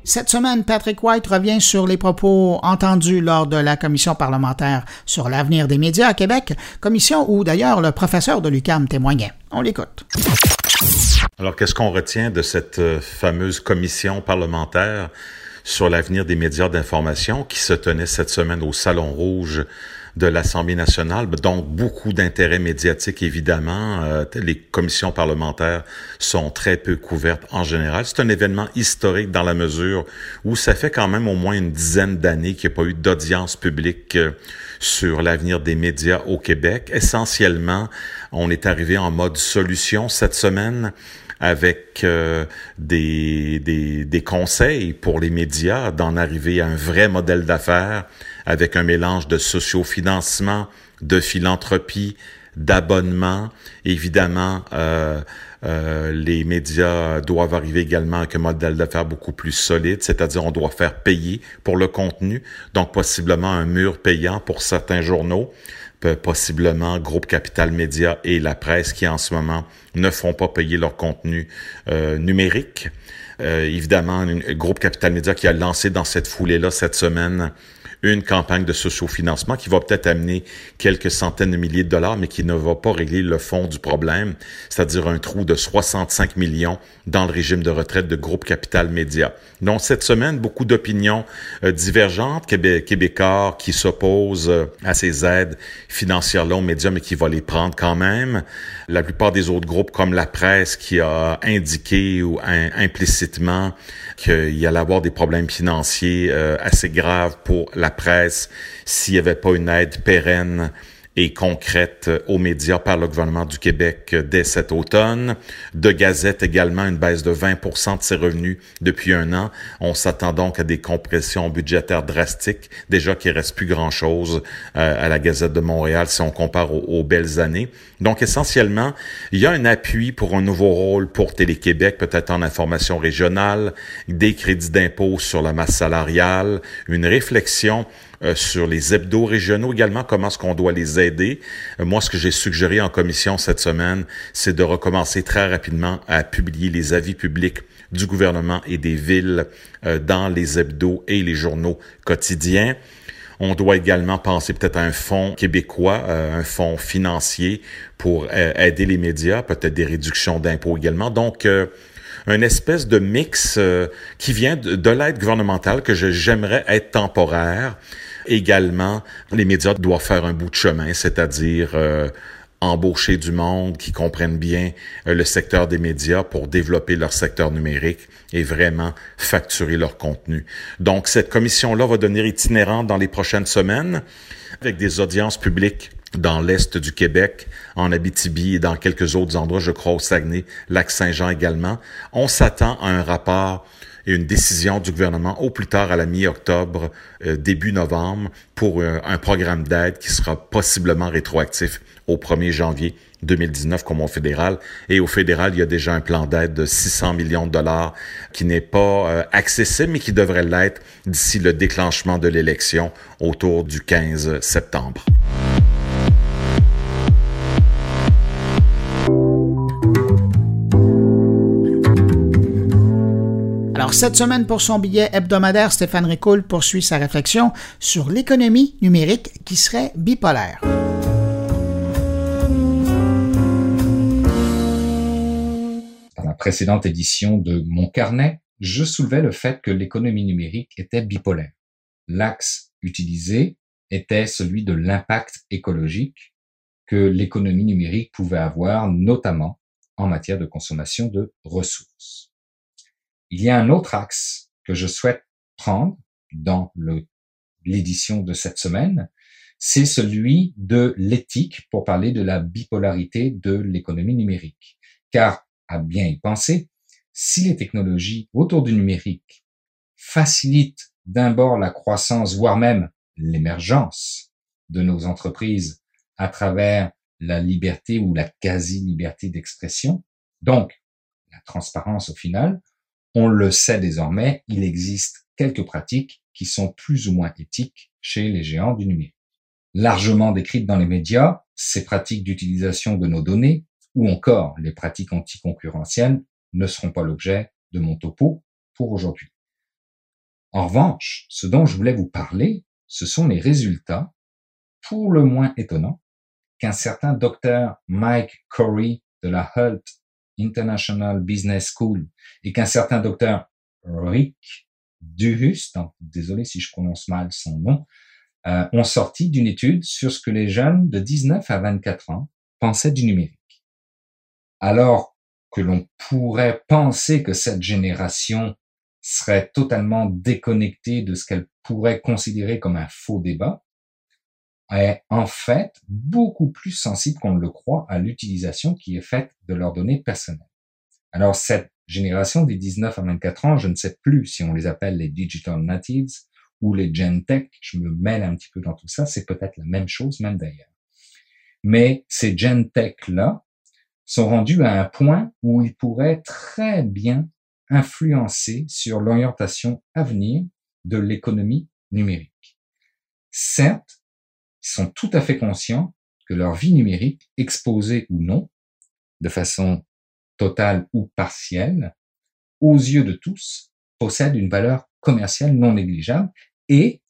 Cette semaine, Patrick White revient sur les propos entendus lors de la commission parlementaire sur l'avenir des médias à Québec, commission où d'ailleurs le professeur de l'UCAM témoignait. On l'écoute. Alors, qu'est-ce qu'on retient de cette euh, fameuse commission parlementaire sur l'avenir des médias d'information qui se tenait cette semaine au Salon Rouge de l'Assemblée nationale. Donc, beaucoup d'intérêt médiatique, évidemment. Euh, les commissions parlementaires sont très peu couvertes en général. C'est un événement historique dans la mesure où ça fait quand même au moins une dizaine d'années qu'il n'y a pas eu d'audience publique euh, sur l'avenir des médias au Québec. Essentiellement, on est arrivé en mode solution cette semaine avec euh, des, conseils pour les médias d'en arriver à un vrai modèle d'affaires avec un mélange de sociofinancement, de philanthropie, d'abonnement. Évidemment, euh, euh, les médias doivent arriver également avec un modèle d'affaires beaucoup plus solide, c'est-à-dire on doit faire payer pour le contenu, donc possiblement un mur payant pour certains journaux, possiblement Groupe Capital Média et la presse qui en ce moment ne font pas payer leur contenu euh, numérique. Euh, évidemment, Groupe Capital Média qui a lancé dans cette foulée-là cette semaine une campagne de sociofinancement qui va peut-être amener quelques centaines de milliers de dollars, mais qui ne va pas régler le fond du problème, c'est-à-dire un trou de 65 millions dans le régime de retraite de Groupe Capital Média. Donc, cette semaine, beaucoup d'opinions euh, divergentes, Québécois qui s'opposent euh, à ces aides financières-là aux médias, mais qui vont les prendre quand même. La plupart des autres groupes, comme la presse, qui a indiqué ou implicitement qu'il y allait avoir des problèmes financiers euh, assez graves pour la presse s'il n'y avait pas une aide pérenne et concrète aux médias par le gouvernement du Québec dès cet automne. De Gazette également, une baisse de 20 de ses revenus depuis un an. On s'attend donc à des compressions budgétaires drastiques, déjà qu'il reste plus grand-chose euh, à la Gazette de Montréal si on compare aux, belles années. Donc essentiellement, il y a un appui pour un nouveau rôle pour Télé-Québec, peut-être en information régionale, des crédits d'impôt sur la masse salariale, une réflexion euh, sur les hebdos régionaux également, comment est-ce qu'on doit les aider. Euh, moi, ce que j'ai suggéré en commission cette semaine, c'est de recommencer très rapidement à publier les avis publics du gouvernement et des villes euh, dans les hebdos et les journaux quotidiens. On doit également penser peut-être à un fonds québécois, un fonds financier pour aider les médias, peut-être des réductions d'impôts également. Donc, un espèce de mix qui vient de, de l'aide gouvernementale que j'aimerais être temporaire Également, les médias doivent faire un bout de chemin, c'est-à-dire euh, embaucher du monde qui comprennent bien euh, le secteur des médias pour développer leur secteur numérique et vraiment facturer leur contenu. Donc, cette commission-là va devenir itinérante dans les prochaines semaines avec des audiences publiques dans l'est du Québec, en Abitibi et dans quelques autres endroits, je crois au Saguenay, Lac-Saint-Jean également. On s'attend à un rapport et une décision du gouvernement au plus tard à la mi-octobre, euh, début novembre, pour un programme d'aide qui sera possiblement rétroactif au 1er janvier 2019 comme au fédéral. Et au fédéral, il y a déjà un plan d'aide de 600 millions de dollars qui n'est pas euh, accessible, mais qui devrait l'être d'ici le déclenchement de l'élection autour du 15 septembre. Alors, cette semaine, pour son billet hebdomadaire, Stéphane Ricoul poursuit sa réflexion sur l'économie numérique qui serait bipolaire. Dans la précédente édition de Mon carnet, je soulevais le fait que l'économie numérique était bipolaire. L'axe utilisé était celui de l'impact écologique que l'économie numérique pouvait avoir, notamment en matière de consommation de ressources. Il y a un autre axe que je souhaite prendre dans l'édition de cette semaine, c'est celui de l'éthique pour parler de la bipolarité de l'économie numérique. Car, à bien y penser, si les technologies autour du numérique facilitent d'un bord la croissance, voire même l'émergence de nos entreprises à travers la liberté ou la quasi-liberté d'expression, donc la transparence au final, on le sait désormais, il existe quelques pratiques qui sont plus ou moins éthiques chez les géants du numérique. Largement décrites dans les médias, ces pratiques d'utilisation de nos données, ou encore les pratiques anticoncurrentielles, ne seront pas l'objet de mon topo pour aujourd'hui. En revanche, ce dont je voulais vous parler, ce sont les résultats, pour le moins étonnants, qu'un certain docteur Mike Corey de la Hult International Business School et qu'un certain docteur Rick Duhust, désolé si je prononce mal son nom, euh, ont sorti d'une étude sur ce que les jeunes de 19 à 24 ans pensaient du numérique. Alors que l'on pourrait penser que cette génération serait totalement déconnectée de ce qu'elle pourrait considérer comme un faux débat, est en fait beaucoup plus sensible qu'on ne le croit à l'utilisation qui est faite de leurs données personnelles. Alors cette génération des 19 à 24 ans, je ne sais plus si on les appelle les digital natives ou les gen tech, je me mêle un petit peu dans tout ça, c'est peut-être la même chose même d'ailleurs. Mais ces gen tech là sont rendus à un point où ils pourraient très bien influencer sur l'orientation à venir de l'économie numérique. Certes, sont tout à fait conscients que leur vie numérique, exposée ou non, de façon totale ou partielle, aux yeux de tous, possède une valeur commerciale non négligeable et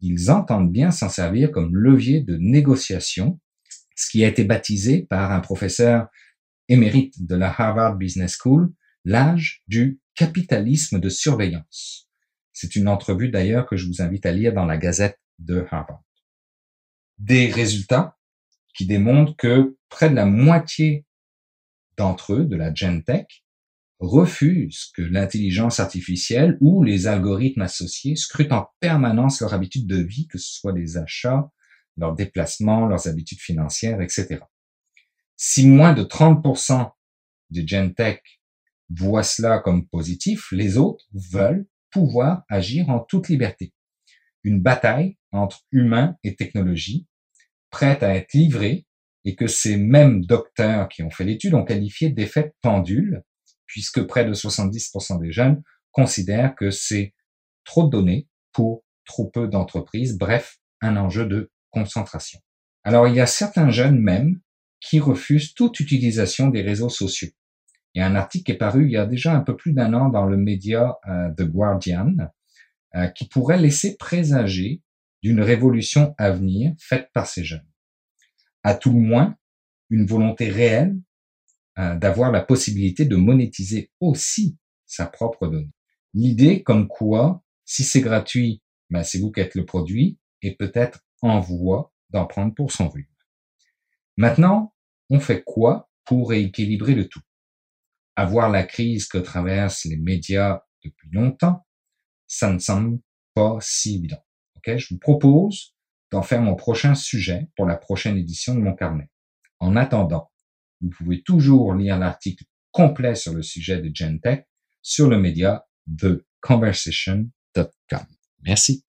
ils entendent bien s'en servir comme levier de négociation, ce qui a été baptisé par un professeur émérite de la Harvard Business School l'âge du capitalisme de surveillance. C'est une entrevue d'ailleurs que je vous invite à lire dans la Gazette de Harvard des résultats qui démontrent que près de la moitié d'entre eux, de la Gentech, refusent que l'intelligence artificielle ou les algorithmes associés scrutent en permanence leur habitude de vie, que ce soit les achats, leurs déplacements, leurs habitudes financières, etc. Si moins de 30% des Gentech voient cela comme positif, les autres veulent pouvoir agir en toute liberté. Une bataille entre humains et technologie prête à être livrée et que ces mêmes docteurs qui ont fait l'étude ont qualifié d'effet pendule, puisque près de 70% des jeunes considèrent que c'est trop de données pour trop peu d'entreprises, bref, un enjeu de concentration. Alors il y a certains jeunes même qui refusent toute utilisation des réseaux sociaux. Il y a un article qui est paru il y a déjà un peu plus d'un an dans le média euh, The Guardian euh, qui pourrait laisser présager d'une révolution à venir faite par ces jeunes. À tout le moins, une volonté réelle euh, d'avoir la possibilité de monétiser aussi sa propre donnée. L'idée comme quoi, si c'est gratuit, ben c'est vous qui êtes le produit et peut-être en voie d'en prendre pour son rhume. Maintenant, on fait quoi pour équilibrer le tout? Avoir la crise que traversent les médias depuis longtemps, ça ne semble pas si évident je vous propose d'en faire mon prochain sujet pour la prochaine édition de mon carnet. En attendant, vous pouvez toujours lire l'article complet sur le sujet de GenTech sur le média theconversation.com. Merci.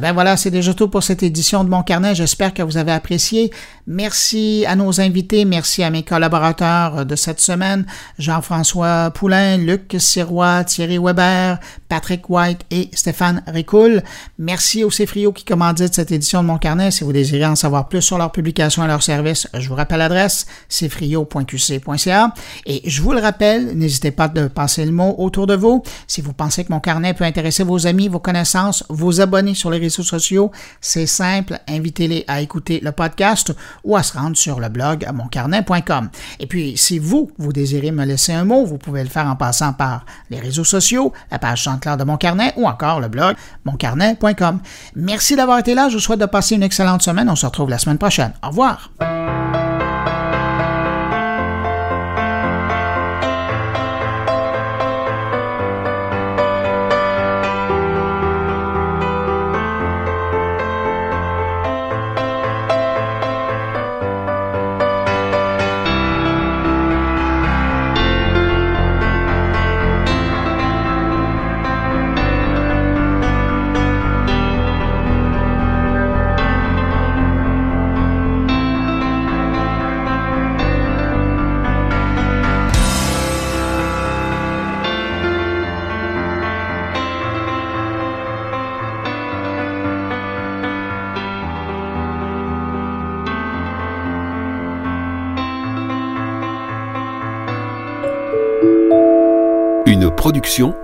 Ben voilà, c'est déjà tout pour cette édition de Mon Carnet. J'espère que vous avez apprécié. Merci à nos invités, merci à mes collaborateurs de cette semaine, Jean-François Poulain, Luc Sirois, Thierry Weber, Patrick White et Stéphane Ricoul. Merci aux Cefrio qui commanditent cette édition de Mon Carnet. Si vous désirez en savoir plus sur leurs publications et leurs services, je vous rappelle l'adresse cefrio.qc.ca. Et je vous le rappelle, n'hésitez pas de passer le mot autour de vous. Si vous pensez que Mon Carnet peut intéresser vos amis, vos connaissances, vos abonnés sur les réseaux sociaux, c'est simple, invitez-les à écouter le podcast ou à se rendre sur le blog moncarnet.com. Et puis, si vous, vous désirez me laisser un mot, vous pouvez le faire en passant par les réseaux sociaux, la page Chante-Claire de Mon Carnet ou encore le blog moncarnet.com. Merci d'avoir été là. Je vous souhaite de passer une excellente semaine. On se retrouve la semaine prochaine. Au revoir.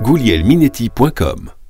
goulielminetti.com